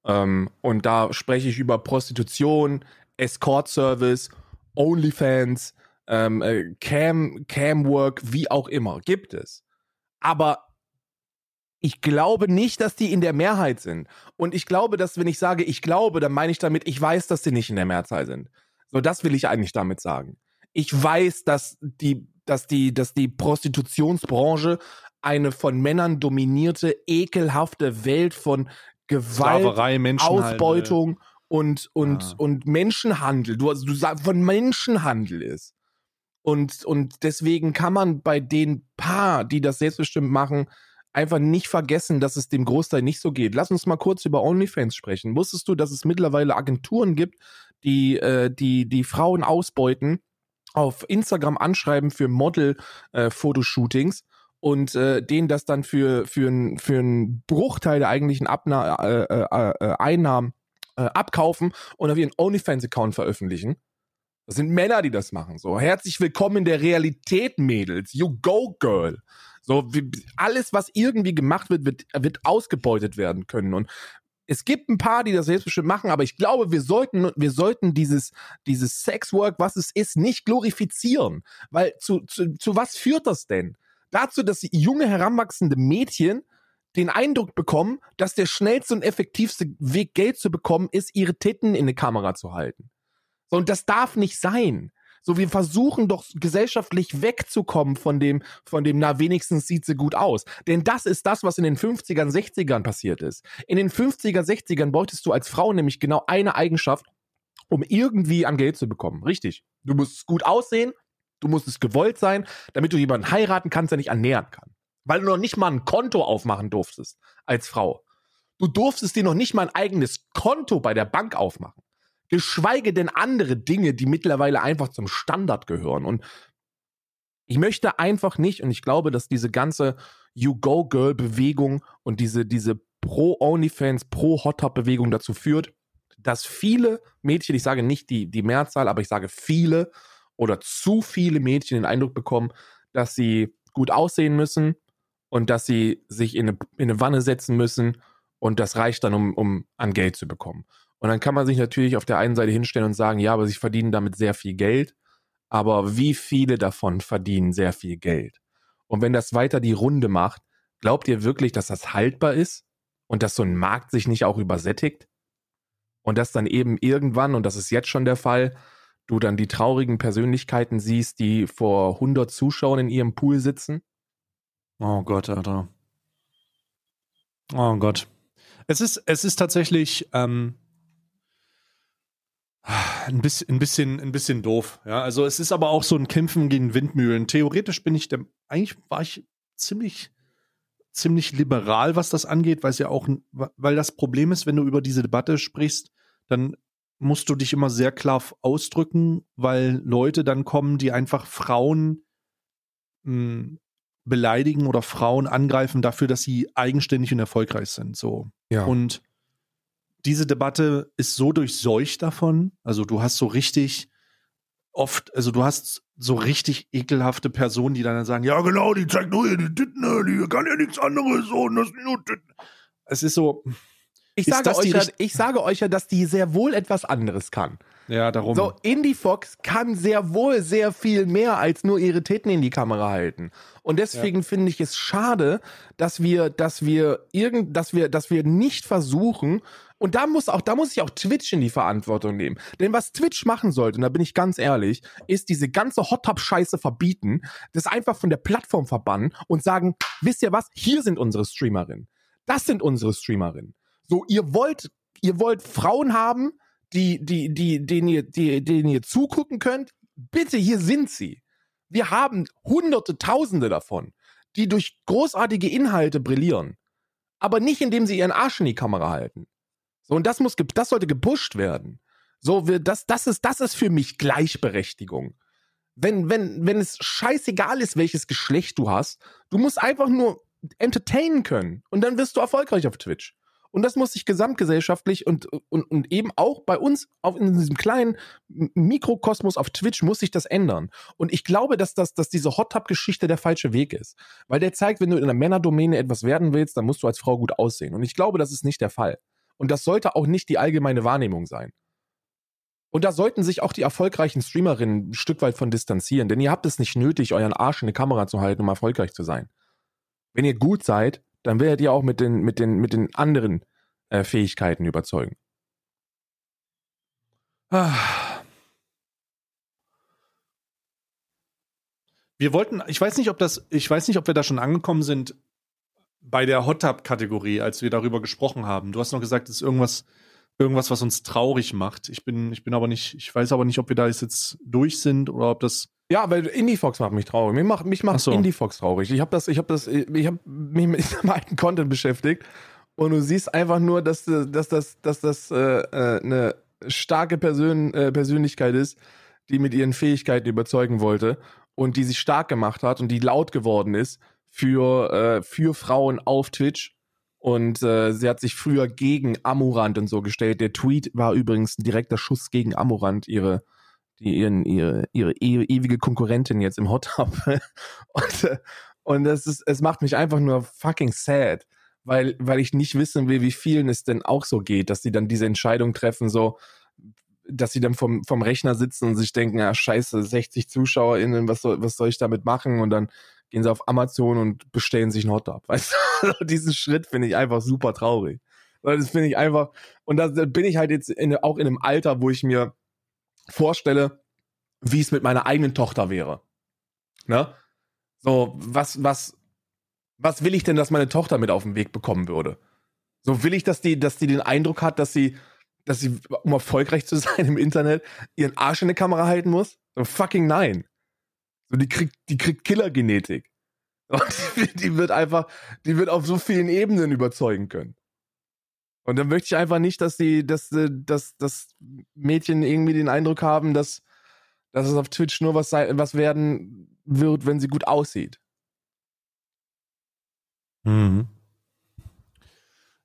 Ähm, und da spreche ich über Prostitution, Escort-Service, OnlyFans, ähm, äh, Cam, Camwork, wie auch immer, gibt es. Aber ich glaube nicht, dass die in der Mehrheit sind. Und ich glaube, dass, wenn ich sage, ich glaube, dann meine ich damit, ich weiß, dass die nicht in der Mehrzahl sind. So, das will ich eigentlich damit sagen. Ich weiß, dass die, dass die, dass die Prostitutionsbranche eine von Männern dominierte, ekelhafte Welt von Gewalt, Ausbeutung und, und, ah. und Menschenhandel, du, du sagst, von Menschenhandel ist. Und, und deswegen kann man bei den paar, die das selbstbestimmt machen, einfach nicht vergessen, dass es dem Großteil nicht so geht. Lass uns mal kurz über OnlyFans sprechen. Wusstest du, dass es mittlerweile Agenturen gibt, die, äh, die, die Frauen ausbeuten, auf Instagram anschreiben für Model-Fotoshootings äh, und äh, denen das dann für, für, ein, für einen Bruchteil der eigentlichen Abna äh, äh, äh, Einnahmen äh, abkaufen und auf ihren OnlyFans-Account veröffentlichen? Das sind Männer, die das machen. So, herzlich willkommen in der Realität, Mädels. You go, Girl. So, wie, alles, was irgendwie gemacht wird, wird, wird ausgebeutet werden können. Und es gibt ein paar, die das selbstbestimmt machen, aber ich glaube, wir sollten, wir sollten dieses, dieses Sexwork, was es ist, nicht glorifizieren. Weil zu, zu, zu was führt das denn? Dazu, dass junge, heranwachsende Mädchen den Eindruck bekommen, dass der schnellste und effektivste Weg, Geld zu bekommen, ist, ihre Titten in eine Kamera zu halten. So, und das darf nicht sein. So, wir versuchen doch gesellschaftlich wegzukommen von dem, von dem, na, wenigstens sieht sie gut aus. Denn das ist das, was in den 50ern, 60ern passiert ist. In den 50er, 60ern beutest du als Frau nämlich genau eine Eigenschaft, um irgendwie an Geld zu bekommen. Richtig. Du musst gut aussehen, du musst es gewollt sein, damit du jemanden heiraten kannst, der nicht annähern kann. Weil du noch nicht mal ein Konto aufmachen durftest als Frau. Du durftest dir noch nicht mal ein eigenes Konto bei der Bank aufmachen geschweige denn andere Dinge, die mittlerweile einfach zum Standard gehören. Und ich möchte einfach nicht, und ich glaube, dass diese ganze You Go Girl Bewegung und diese, diese Pro OnlyFans, Pro Hot Top Bewegung dazu führt, dass viele Mädchen, ich sage nicht die, die Mehrzahl, aber ich sage viele oder zu viele Mädchen den Eindruck bekommen, dass sie gut aussehen müssen und dass sie sich in eine, in eine Wanne setzen müssen und das reicht dann, um, um an Geld zu bekommen. Und dann kann man sich natürlich auf der einen Seite hinstellen und sagen, ja, aber sie verdienen damit sehr viel Geld. Aber wie viele davon verdienen sehr viel Geld? Und wenn das weiter die Runde macht, glaubt ihr wirklich, dass das haltbar ist und dass so ein Markt sich nicht auch übersättigt? Und dass dann eben irgendwann, und das ist jetzt schon der Fall, du dann die traurigen Persönlichkeiten siehst, die vor 100 Zuschauern in ihrem Pool sitzen? Oh Gott, Alter. Oh Gott. Es ist, es ist tatsächlich ähm, ein, bisschen, ein, bisschen, ein bisschen doof. Ja, also es ist aber auch so ein Kämpfen gegen Windmühlen. Theoretisch bin ich der, eigentlich war ich ziemlich, ziemlich liberal, was das angeht, weil es ja auch, weil das Problem ist, wenn du über diese Debatte sprichst, dann musst du dich immer sehr klar ausdrücken, weil Leute dann kommen, die einfach Frauen mh, hm, beleidigen oder Frauen angreifen dafür, dass sie eigenständig und erfolgreich sind. So. Ja. Und diese Debatte ist so durchseucht davon. Also du hast so richtig oft, also du hast so richtig ekelhafte Personen, die dann sagen, ja genau, die zeigt nur die Titten, die kann ja nichts anderes so und das sind nur Titten. Es ist so, ich sage, euch ja, ich sage euch ja, dass die sehr wohl etwas anderes kann. Ja, darum. So, Indie Fox kann sehr wohl sehr viel mehr als nur ihre Titten in die Kamera halten. Und deswegen ja. finde ich es schade, dass wir, dass wir irgend, dass wir, dass wir nicht versuchen, und da muss auch, da muss ich auch Twitch in die Verantwortung nehmen. Denn was Twitch machen sollte, und da bin ich ganz ehrlich, ist diese ganze Hot Tub Scheiße verbieten, das einfach von der Plattform verbannen und sagen, wisst ihr was? Hier sind unsere Streamerinnen. Das sind unsere Streamerinnen. So, ihr wollt, ihr wollt Frauen haben, die, die, die, denen ihr, die, denen ihr zugucken könnt. Bitte, hier sind sie. Wir haben hunderte, tausende davon, die durch großartige Inhalte brillieren. Aber nicht, indem sie ihren Arsch in die Kamera halten. Und das muss, das sollte gepusht werden. So, wir, das, das ist, das ist für mich Gleichberechtigung. Wenn, wenn, wenn es scheißegal ist, welches Geschlecht du hast, du musst einfach nur entertainen können. Und dann wirst du erfolgreich auf Twitch. Und das muss sich gesamtgesellschaftlich und, und, und eben auch bei uns auf, in diesem kleinen Mikrokosmos auf Twitch muss sich das ändern. Und ich glaube, dass, das, dass diese Hot Tub-Geschichte der falsche Weg ist. Weil der zeigt, wenn du in einer Männerdomäne etwas werden willst, dann musst du als Frau gut aussehen. Und ich glaube, das ist nicht der Fall. Und das sollte auch nicht die allgemeine Wahrnehmung sein. Und da sollten sich auch die erfolgreichen Streamerinnen ein Stück weit von distanzieren, denn ihr habt es nicht nötig, euren Arsch in eine Kamera zu halten, um erfolgreich zu sein. Wenn ihr gut seid, dann werdet ihr auch mit den, mit den, mit den anderen äh, Fähigkeiten überzeugen. Wir wollten, ich weiß nicht, ob das, ich weiß nicht, ob wir da schon angekommen sind bei der Hot Tub Kategorie, als wir darüber gesprochen haben. Du hast noch gesagt, es ist irgendwas, irgendwas, was uns traurig macht. Ich bin, ich bin aber nicht, ich weiß aber nicht, ob wir da jetzt durch sind oder ob das ja, weil Indie Fox macht mich traurig. Mich macht, mich macht so. Indie Fox traurig. Ich habe das, ich habe das, ich habe mich mit alten Content beschäftigt und du siehst einfach nur, dass, dass das, dass das äh, äh, eine starke Persön äh, Persönlichkeit ist, die mit ihren Fähigkeiten überzeugen wollte und die sich stark gemacht hat und die laut geworden ist für, äh, für Frauen auf Twitch. Und äh, sie hat sich früher gegen Amurant und so gestellt. Der Tweet war übrigens ein direkter Schuss gegen Amurant, ihre die ihren, ihre, ihre e ewige Konkurrentin jetzt im Hot Tub. und, äh, und das ist, es macht mich einfach nur fucking sad, weil, weil ich nicht wissen will, wie vielen es denn auch so geht, dass die dann diese Entscheidung treffen, so, dass sie dann vom, vom Rechner sitzen und sich denken, ja, scheiße, 60 ZuschauerInnen, was soll, was soll ich damit machen? Und dann gehen sie auf Amazon und bestellen sich einen Hot Weißt du, diesen Schritt finde ich einfach super traurig. Das finde ich einfach, und da bin ich halt jetzt in, auch in einem Alter, wo ich mir vorstelle, wie es mit meiner eigenen Tochter wäre. Ne? So, was, was, was will ich denn, dass meine Tochter mit auf den Weg bekommen würde? So will ich, dass die, dass die den Eindruck hat, dass sie, dass sie, um erfolgreich zu sein im Internet, ihren Arsch in die Kamera halten muss? So fucking nein. So, die kriegt, die kriegt Killergenetik. Und die, wird einfach, die wird auf so vielen Ebenen überzeugen können. Und dann möchte ich einfach nicht, dass die, dass, äh, dass, dass Mädchen irgendwie den Eindruck haben, dass, dass es auf Twitch nur was, sei, was werden wird, wenn sie gut aussieht. Mhm.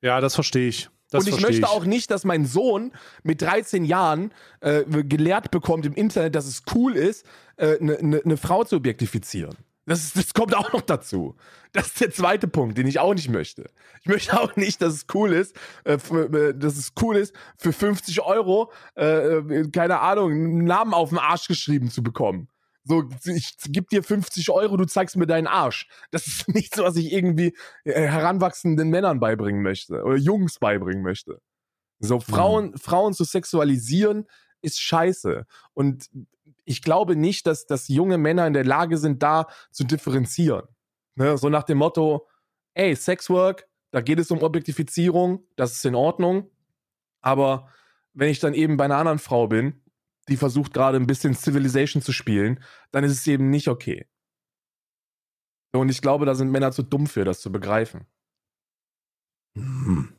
Ja, das verstehe ich. Das und ich möchte ich. auch nicht, dass mein Sohn mit 13 Jahren äh, gelehrt bekommt im Internet, dass es cool ist, eine äh, ne, ne, ne Frau zu objektifizieren. Das, das kommt auch noch dazu. Das ist der zweite Punkt, den ich auch nicht möchte. Ich möchte auch nicht, dass es cool ist, äh, für, äh, dass es cool ist, für 50 Euro, äh, äh, keine Ahnung, einen Namen auf den Arsch geschrieben zu bekommen. So, ich gebe dir 50 Euro, du zeigst mir deinen Arsch. Das ist nichts, was ich irgendwie äh, heranwachsenden Männern beibringen möchte oder Jungs beibringen möchte. So, Frauen, mhm. Frauen zu sexualisieren ist scheiße. Und ich glaube nicht, dass, dass junge Männer in der Lage sind, da zu differenzieren. Ne? So nach dem Motto, ey, Sexwork, da geht es um Objektifizierung, das ist in Ordnung. Aber wenn ich dann eben bei einer anderen Frau bin, die versucht gerade ein bisschen Civilization zu spielen, dann ist es eben nicht okay. Und ich glaube, da sind Männer zu dumm für, das zu begreifen. Hm.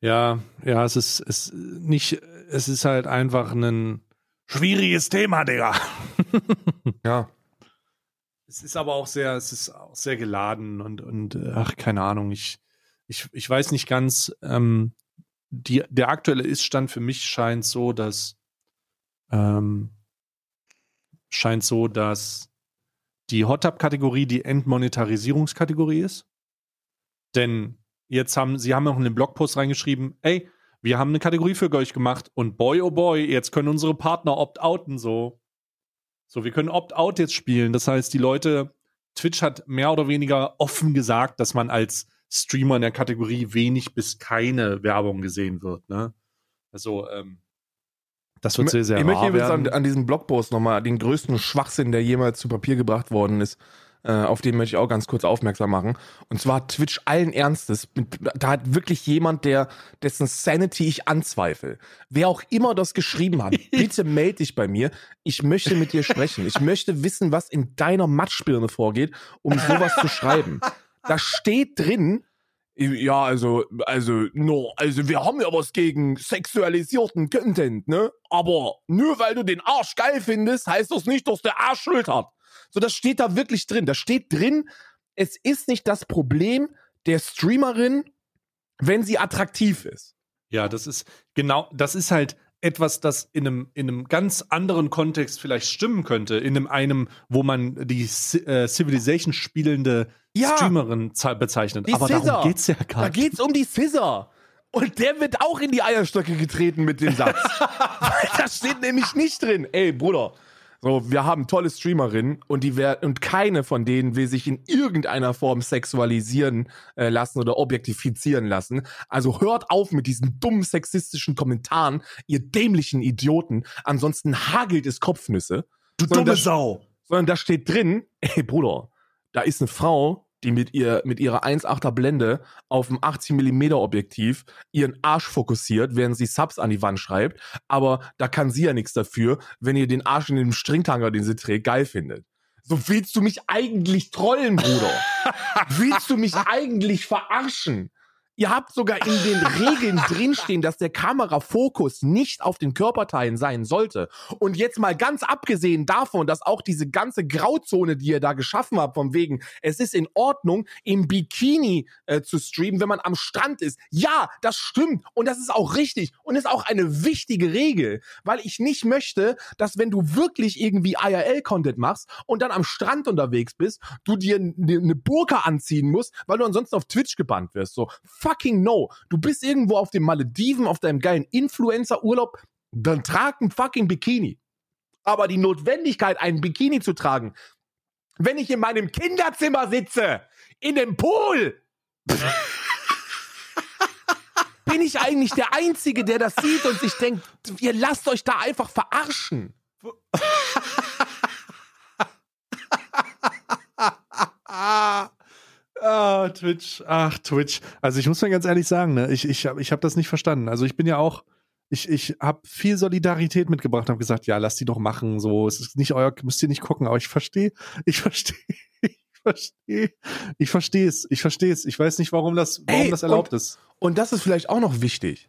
Ja, ja, es ist, es nicht, es ist halt einfach ein schwieriges Thema, Digga. ja. Es ist aber auch sehr, es ist auch sehr geladen und, und ach, keine Ahnung, ich, ich, ich weiß nicht ganz, ähm, die, der aktuelle Ist-Stand für mich scheint so, dass ähm, scheint so, dass die Hot Tub-Kategorie die Entmonetarisierungskategorie ist. Denn jetzt haben sie haben auch in den Blogpost reingeschrieben, ey, wir haben eine Kategorie für euch gemacht und boy oh boy, jetzt können unsere Partner opt-outen so. So, wir können opt-out jetzt spielen. Das heißt, die Leute, Twitch hat mehr oder weniger offen gesagt, dass man als Streamer in der Kategorie wenig bis keine Werbung gesehen wird. Ne? Also, ähm, das wird sehr, sehr ich möchte werden. An, an diesem Blogpost nochmal den größten Schwachsinn, der jemals zu Papier gebracht worden ist, äh, auf den möchte ich auch ganz kurz aufmerksam machen. Und zwar Twitch allen Ernstes. Da hat wirklich jemand, der dessen Sanity ich anzweifle. Wer auch immer das geschrieben hat, bitte melde dich bei mir. Ich möchte mit dir sprechen. Ich möchte wissen, was in deiner Matschbirne vorgeht, um sowas zu schreiben. Da steht drin, ja, also, also, no, also wir haben ja was gegen sexualisierten Content, ne? Aber nur weil du den Arsch geil findest, heißt das nicht, dass der Arsch Schuld hat. So, das steht da wirklich drin. Da steht drin, es ist nicht das Problem der Streamerin, wenn sie attraktiv ist. Ja, das ist genau, das ist halt etwas, das in einem, in einem ganz anderen Kontext vielleicht stimmen könnte, in einem, einem wo man die äh, Civilization spielende ja, Streamerin bezeichnet. Aber Scissor. darum geht's ja gar nicht. Da geht's um die Scissor. Und der wird auch in die Eierstöcke getreten mit dem Satz. das steht nämlich nicht drin. Ey, Bruder, so, wir haben tolle Streamerinnen und die und keine von denen will sich in irgendeiner Form sexualisieren äh, lassen oder objektifizieren lassen. Also hört auf mit diesen dummen sexistischen Kommentaren, ihr dämlichen Idioten. Ansonsten hagelt es Kopfnüsse. Du dumme da, Sau. Sondern da steht drin, ey Bruder, da ist eine Frau, die mit ihr mit ihrer 1,8er Blende auf dem 80 mm Objektiv ihren Arsch fokussiert, während sie Subs an die Wand schreibt, aber da kann sie ja nichts dafür, wenn ihr den Arsch in dem Stringtanger, den sie trägt, geil findet. So willst du mich eigentlich trollen, Bruder? willst du mich eigentlich verarschen? Ihr habt sogar in den Regeln drinstehen, dass der Kamerafokus nicht auf den Körperteilen sein sollte. Und jetzt mal ganz abgesehen davon, dass auch diese ganze Grauzone, die ihr da geschaffen habt, von wegen, es ist in Ordnung, im Bikini äh, zu streamen, wenn man am Strand ist. Ja, das stimmt. Und das ist auch richtig. Und ist auch eine wichtige Regel. Weil ich nicht möchte, dass wenn du wirklich irgendwie IRL-Content machst und dann am Strand unterwegs bist, du dir eine Burka anziehen musst, weil du ansonsten auf Twitch gebannt wirst. So, fucking no. Du bist irgendwo auf den Malediven, auf deinem geilen Influencer-Urlaub, dann trag ein fucking Bikini. Aber die Notwendigkeit, einen Bikini zu tragen, wenn ich in meinem Kinderzimmer sitze, in dem Pool, bin ich eigentlich der Einzige, der das sieht und sich denkt, ihr lasst euch da einfach verarschen. Ah, Twitch. Ach, Twitch. Also ich muss mir ganz ehrlich sagen, ne, ich, ich habe ich hab das nicht verstanden. Also ich bin ja auch, ich, ich habe viel Solidarität mitgebracht, habe gesagt, ja, lass die doch machen. So, es ist nicht euer, müsst ihr nicht gucken, aber ich verstehe, ich verstehe, ich verstehe, ich verstehe es, ich verstehe es. Ich weiß nicht, warum das, warum Ey, das erlaubt und, ist. Und das ist vielleicht auch noch wichtig.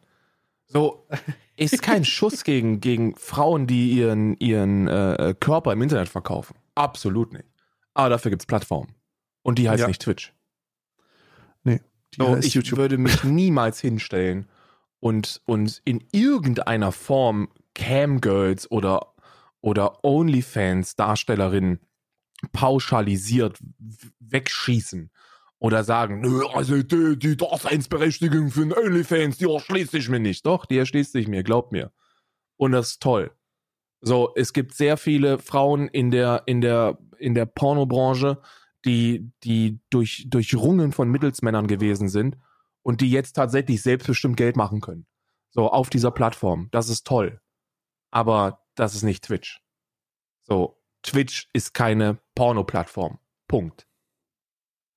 So, ist kein Schuss gegen, gegen Frauen, die ihren, ihren äh, Körper im Internet verkaufen. Absolut nicht. Aber dafür gibt's Plattformen. Und die heißt ja. nicht Twitch. So, ich YouTube. würde mich niemals hinstellen und, und in irgendeiner Form Camgirls oder, oder OnlyFans-Darstellerinnen pauschalisiert wegschießen oder sagen, nö, also die, die Daseinsberechtigung für einen OnlyFans, die erschließt sich mir nicht. Doch, die erschließt sich mir, glaubt mir. Und das ist toll. So, es gibt sehr viele Frauen in der, in der, in der Pornobranche, die, die durch, durchrungen von Mittelsmännern gewesen sind und die jetzt tatsächlich selbstbestimmt Geld machen können. So, auf dieser Plattform. Das ist toll. Aber das ist nicht Twitch. So, Twitch ist keine Porno-Plattform. Punkt.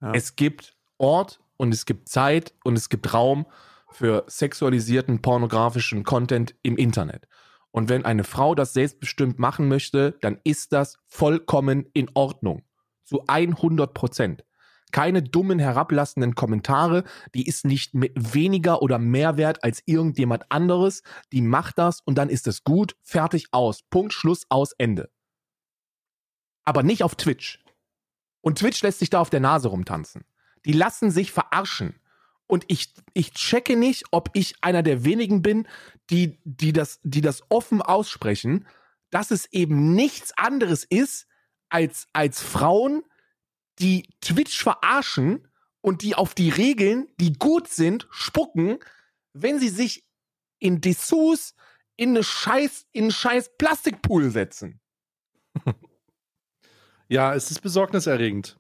Ja. Es gibt Ort und es gibt Zeit und es gibt Raum für sexualisierten pornografischen Content im Internet. Und wenn eine Frau das selbstbestimmt machen möchte, dann ist das vollkommen in Ordnung. Zu 100 Prozent. Keine dummen, herablassenden Kommentare. Die ist nicht weniger oder mehr wert als irgendjemand anderes. Die macht das und dann ist es gut, fertig, aus. Punkt, Schluss, aus, Ende. Aber nicht auf Twitch. Und Twitch lässt sich da auf der Nase rumtanzen. Die lassen sich verarschen. Und ich, ich checke nicht, ob ich einer der wenigen bin, die, die, das, die das offen aussprechen, dass es eben nichts anderes ist, als, als Frauen, die Twitch verarschen und die auf die Regeln, die gut sind, spucken, wenn sie sich in Dessous in eine scheiß, in einen scheiß Plastikpool setzen. Ja, es ist besorgniserregend.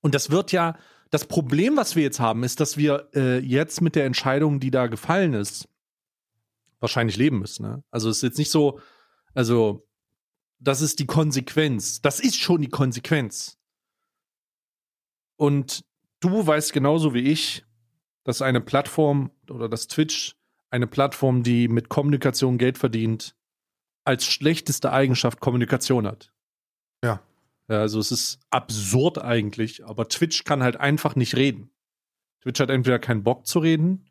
Und das wird ja, das Problem, was wir jetzt haben, ist, dass wir äh, jetzt mit der Entscheidung, die da gefallen ist, wahrscheinlich leben müssen. Ne? Also es ist jetzt nicht so, also das ist die Konsequenz. Das ist schon die Konsequenz. Und du weißt genauso wie ich, dass eine Plattform oder das Twitch eine Plattform, die mit Kommunikation Geld verdient, als schlechteste Eigenschaft Kommunikation hat. Ja. Also es ist absurd eigentlich, aber Twitch kann halt einfach nicht reden. Twitch hat entweder keinen Bock zu reden,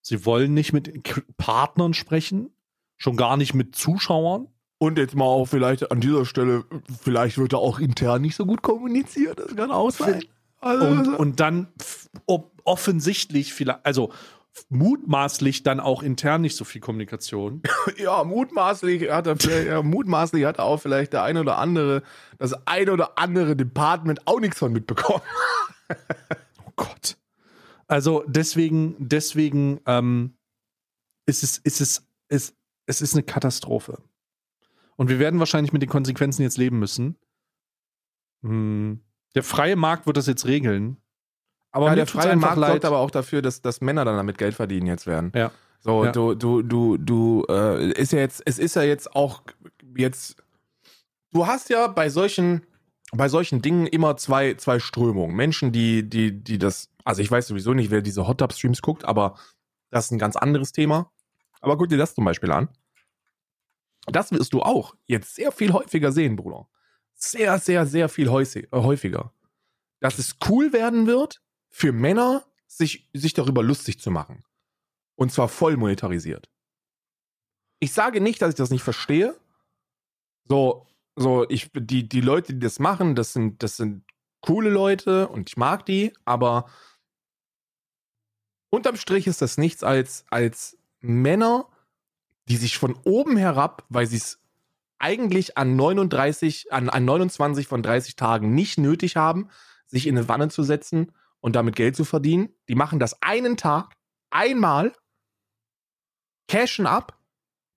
sie wollen nicht mit Partnern sprechen, schon gar nicht mit Zuschauern. Und jetzt mal auch vielleicht an dieser Stelle, vielleicht wird da auch intern nicht so gut kommuniziert, das kann auch sein. Also, Und, und dann offensichtlich, vielleicht, also mutmaßlich dann auch intern nicht so viel Kommunikation. ja, mutmaßlich hat er ja, mutmaßlich hat auch vielleicht der eine oder andere, das eine oder andere Department auch nichts von mitbekommen. Oh Gott. Also deswegen, deswegen ähm, ist es, ist es, ist, es ist eine Katastrophe. Und wir werden wahrscheinlich mit den Konsequenzen jetzt leben müssen. Hm. Der freie Markt wird das jetzt regeln. Aber ja, der freie Markt leid. sorgt aber auch dafür, dass, dass Männer dann damit Geld verdienen jetzt werden. Ja. So, Ja. du, du, du, du, äh, ist ja jetzt, es ist ja jetzt auch jetzt, du hast ja bei solchen, bei solchen Dingen immer zwei, zwei Strömungen. Menschen, die, die, die das, also ich weiß sowieso nicht, wer diese Hot Tub Streams guckt, aber das ist ein ganz anderes Thema. Aber guck dir das zum Beispiel an. Das wirst du auch jetzt sehr viel häufiger sehen, Bruder. Sehr, sehr, sehr viel äh, häufiger. Dass es cool werden wird, für Männer sich, sich darüber lustig zu machen. Und zwar voll monetarisiert. Ich sage nicht, dass ich das nicht verstehe. So, so, ich, die, die Leute, die das machen, das sind, das sind coole Leute und ich mag die, aber unterm Strich ist das nichts als, als Männer, die sich von oben herab, weil sie es eigentlich an 39, an, an 29 von 30 Tagen nicht nötig haben, sich in eine Wanne zu setzen und damit Geld zu verdienen. Die machen das einen Tag, einmal, cashen ab,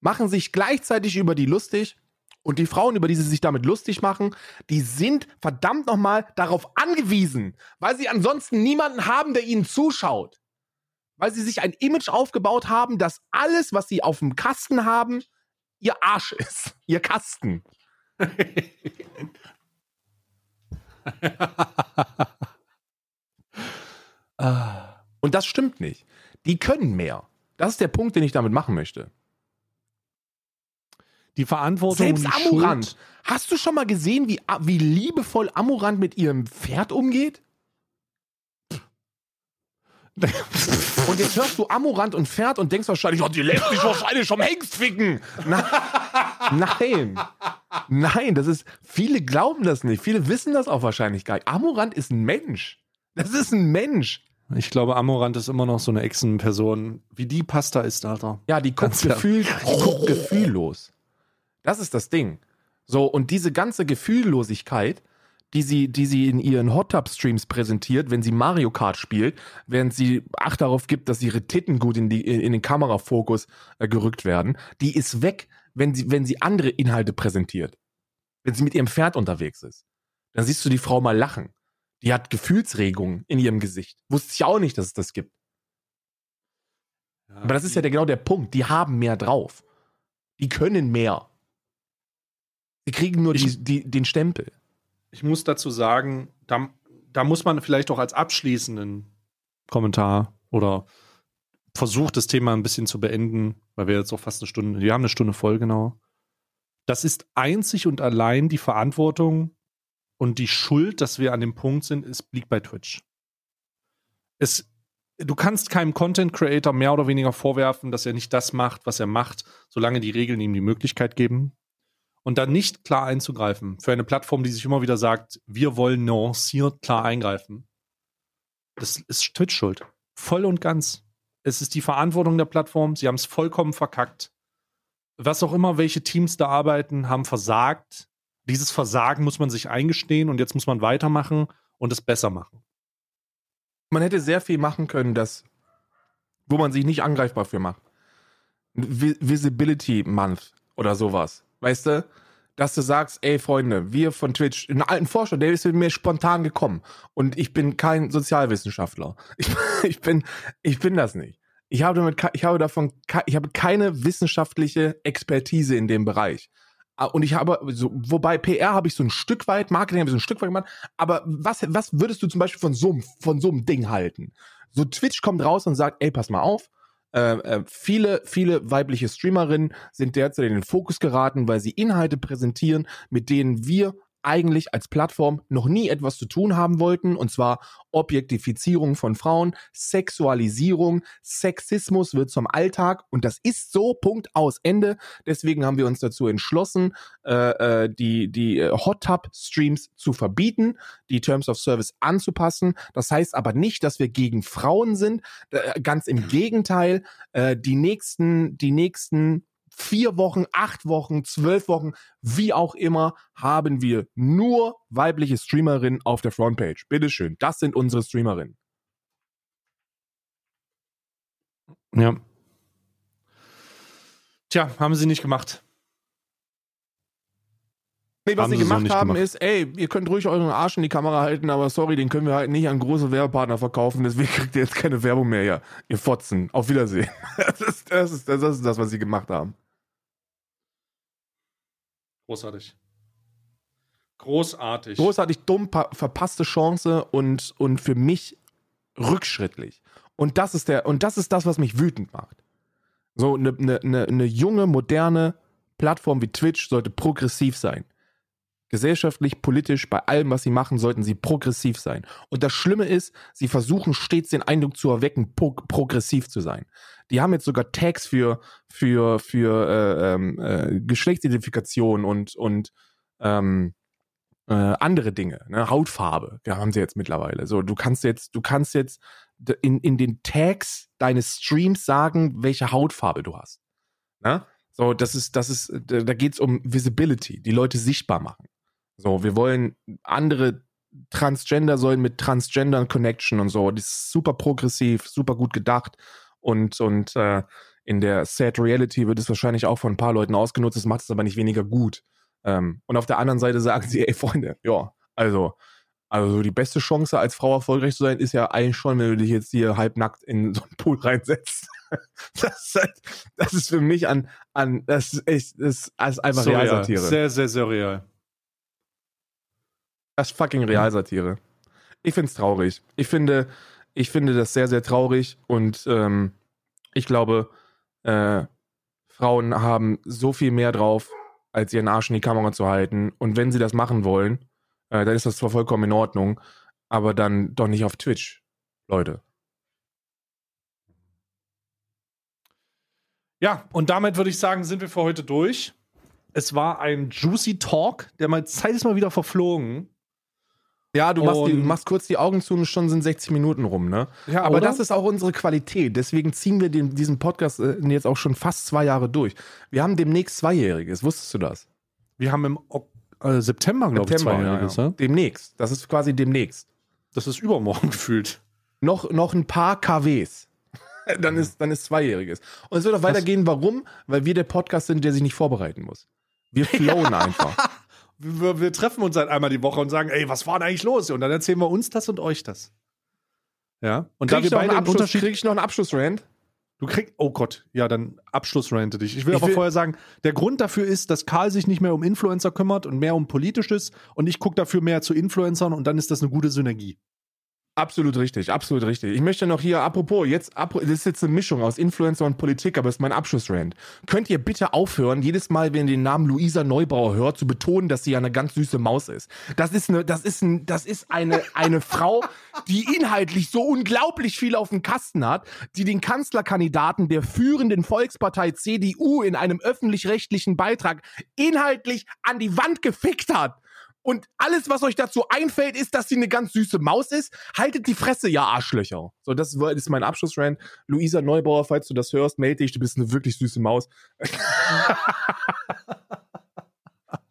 machen sich gleichzeitig über die lustig und die Frauen, über die sie sich damit lustig machen, die sind verdammt nochmal darauf angewiesen, weil sie ansonsten niemanden haben, der ihnen zuschaut. Weil sie sich ein Image aufgebaut haben, dass alles, was sie auf dem Kasten haben, ihr Arsch ist. Ihr Kasten. Und das stimmt nicht. Die können mehr. Das ist der Punkt, den ich damit machen möchte. Die Verantwortung. Selbst Amurant. Schuld- Hast du schon mal gesehen, wie, wie liebevoll Amurant mit ihrem Pferd umgeht? Und jetzt hörst du Amurant und Pferd und denkst wahrscheinlich, oh, die lässt sich wahrscheinlich vom Hengst ficken. Na, nein. Nein, das ist, viele glauben das nicht. Viele wissen das auch wahrscheinlich gar nicht. Amurant ist ein Mensch. Das ist ein Mensch. Ich glaube, Amorant ist immer noch so eine Echsenperson. Wie die Pasta ist, Alter. Ja, die guckt, gefühl, die guckt gefühllos. Das ist das Ding. So, und diese ganze Gefühllosigkeit, die sie, die sie in ihren Hot Tub Streams präsentiert, wenn sie Mario Kart spielt, während sie Acht darauf gibt, dass ihre Titten gut in, die, in, den Kamerafokus äh, gerückt werden, die ist weg, wenn sie, wenn sie andere Inhalte präsentiert. Wenn sie mit ihrem Pferd unterwegs ist. Dann siehst du die Frau mal lachen. Die hat Gefühlsregungen in ihrem Gesicht. Wusste ich auch nicht, dass es das gibt. Ja, Aber das ist ja der, genau der Punkt. Die haben mehr drauf. Die können mehr. Sie kriegen nur die, die, den Stempel. Ich muss dazu sagen, da, da muss man vielleicht auch als abschließenden Kommentar oder versucht, das Thema ein bisschen zu beenden, weil wir jetzt auch fast eine Stunde, wir haben eine Stunde voll genau. Das ist einzig und allein die Verantwortung und die Schuld, dass wir an dem Punkt sind, es liegt bei Twitch. Es, du kannst keinem Content Creator mehr oder weniger vorwerfen, dass er nicht das macht, was er macht, solange die Regeln ihm die Möglichkeit geben und dann nicht klar einzugreifen. Für eine Plattform, die sich immer wieder sagt, wir wollen nuanciert klar eingreifen. Das ist Twitch schuld. Voll und ganz. Es ist die Verantwortung der Plattform. Sie haben es vollkommen verkackt. Was auch immer, welche Teams da arbeiten, haben versagt. Dieses Versagen muss man sich eingestehen und jetzt muss man weitermachen und es besser machen. Man hätte sehr viel machen können, das, wo man sich nicht angreifbar für macht. Vi Visibility Month oder sowas. Weißt du? Dass du sagst, ey Freunde, wir von Twitch, einen alten Forscher, der ist mit mir spontan gekommen. Und ich bin kein Sozialwissenschaftler. Ich, ich bin, ich bin das nicht. Ich habe damit, ich habe davon, ich habe keine wissenschaftliche Expertise in dem Bereich. Ah, Und ich habe, so, wobei PR habe ich so ein Stück weit, Marketing habe ich so ein Stück weit gemacht, aber was, was würdest du zum Beispiel von so, von so einem Ding halten? So Twitch kommt raus und sagt, ey, pass mal auf, äh, äh, viele, viele weibliche Streamerinnen sind derzeit in den Fokus geraten, weil sie Inhalte präsentieren, mit denen wir eigentlich als Plattform noch nie etwas zu tun haben wollten, und zwar Objektifizierung von Frauen, Sexualisierung, Sexismus wird zum Alltag und das ist so, Punkt aus Ende. Deswegen haben wir uns dazu entschlossen, äh, äh, die, die äh, Hot Tub Streams zu verbieten, die Terms of Service anzupassen. Das heißt aber nicht, dass wir gegen Frauen sind. Äh, ganz im Gegenteil, äh, die nächsten, die nächsten vier Wochen, acht Wochen, zwölf Wochen, wie auch immer, haben wir nur weibliche Streamerinnen auf der Frontpage. Bitteschön, das sind unsere Streamerinnen. Ja. Tja, haben sie nicht gemacht. Nee, was sie sie so gemacht nicht haben gemacht. ist, ey, ihr könnt ruhig euren Arsch in die Kamera halten, aber sorry, den können wir halt nicht an große Werbepartner verkaufen, deswegen kriegt ihr jetzt keine Werbung mehr, ja. Ihr Fotzen. Auf Wiedersehen. Das ist das, ist, das, ist das was sie gemacht haben. Großartig. Großartig. Großartig dumm, pa- verpasste Chance und, und für mich rückschrittlich. Und das ist der, und das ist das, was mich wütend macht. So, eine ne, ne, ne junge, moderne Plattform wie Twitch sollte progressiv sein. Gesellschaftlich, politisch, bei allem, was sie machen, sollten sie progressiv sein. Und das Schlimme ist, sie versuchen stets den Eindruck zu erwecken, pro progressiv zu sein. Die haben jetzt sogar Tags für, für, für äh, ähm, äh, Geschlechtsidentifikation und, und ähm, äh, andere Dinge, ne? Hautfarbe, ja, haben sie jetzt mittlerweile. So, du kannst jetzt, du kannst jetzt in, in den Tags deines Streams sagen, welche Hautfarbe du hast. Ne? So, das ist, das ist, da, da geht's um Visibility, die Leute sichtbar machen. So, wir wollen andere Transgender sollen mit Transgendern Connection und so. Das ist super progressiv, super gut gedacht und und äh, in der Sad Reality wird es wahrscheinlich auch von ein paar Leuten ausgenutzt. Das macht es aber nicht weniger gut. Ähm, und auf der anderen Seite sagen sie, ey Freunde, ja, also also die beste Chance als Frau erfolgreich zu sein ist ja eigentlich schon, wenn du dich jetzt hier halbnackt in so einen Pool reinsetzt. Das ist, halt, das ist für mich an an das ist echt das ist einfach Surreal. Realsatire. Sehr, sehr surreal. Das ist fucking Realsatire. Ich find's traurig. Ich finde, ich finde das sehr, sehr traurig und ähm, ich glaube, äh, Frauen haben so viel mehr drauf, als ihren Arsch in die Kamera zu halten. Und wenn sie das machen wollen, äh, dann ist das zwar vollkommen in Ordnung, aber dann doch nicht auf Twitch, Leute. Ja, und damit würde ich sagen, sind wir für heute durch. Es war ein juicy Talk, der mal Zeit ist mal wieder verflogen. Ja, du machst, die, machst kurz die Augen zu und schon sind 60 Minuten rum, ne? Ja, Aber oder? das ist auch unsere Qualität. Deswegen ziehen wir den, diesen Podcast äh, jetzt auch schon fast zwei Jahre durch. Wir haben demnächst Zweijähriges. Wusstest du das? Wir haben im Ok- äh, September, glaube ich, zweijähriges. ja, ja. Ja, Demnächst. Das ist quasi demnächst. Das ist übermorgen gefühlt. Noch, noch ein paar KWs. dann ist, dann ist Zweijähriges. Und es wird auch weitergehen. Warum? Weil wir der Podcast sind, der sich nicht vorbereiten muss. Wir flowen einfach. Wir, wir treffen uns halt einmal die Woche und sagen, ey, was war denn eigentlich los? Und dann erzählen wir uns das und euch das. Ja. Und Krieg da wir noch einen beide einen Abschluss, Unterschied. krieg ich noch einen Abschlussrand? Du kriegst, oh Gott, ja, dann Abschlussrante dich. Ich will Ich aber will- vorher sagen, der Grund dafür ist, dass Karl sich nicht mehr um Influencer kümmert und mehr um Politisches und ich gucke dafür mehr zu Influencern und dann ist das eine gute Synergie. Absolut richtig, absolut richtig. Ich möchte noch hier, apropos, jetzt, das ist jetzt eine Mischung aus Influencer und Politik, aber es ist mein Abschlussrand. Könnt ihr bitte aufhören, jedes Mal, wenn ihr den Namen Luisa Neubauer hört, zu betonen, dass sie ja eine ganz süße Maus ist. Das ist eine, das ist ein, das ist eine, eine Frau, die inhaltlich so unglaublich viel auf dem Kasten hat, die den Kanzlerkandidaten der führenden Volkspartei CDU in einem öffentlich-rechtlichen Beitrag inhaltlich an die Wand gefickt hat. Und alles, was euch dazu einfällt, ist, dass sie eine ganz süße Maus ist. Haltet die Fresse, ja Arschlöcher. So, das ist mein Abschlussrand. Luisa Neubauer, falls du das hörst, melde dich, du bist eine wirklich süße Maus.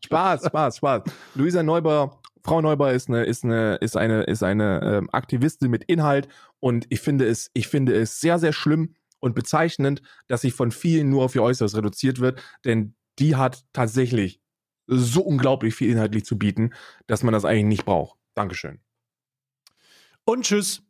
Spaß, Spaß, Spaß. Luisa Neubauer, Frau Neubauer ist eine, ist eine, ist eine, ist eine ähm, Aktivistin mit Inhalt und ich finde es, ich finde es sehr, sehr schlimm und bezeichnend, dass sie von vielen nur auf ihr Äußeres reduziert wird, denn die hat tatsächlich so unglaublich viel inhaltlich zu bieten, dass man das eigentlich nicht braucht. Dankeschön. Und tschüss.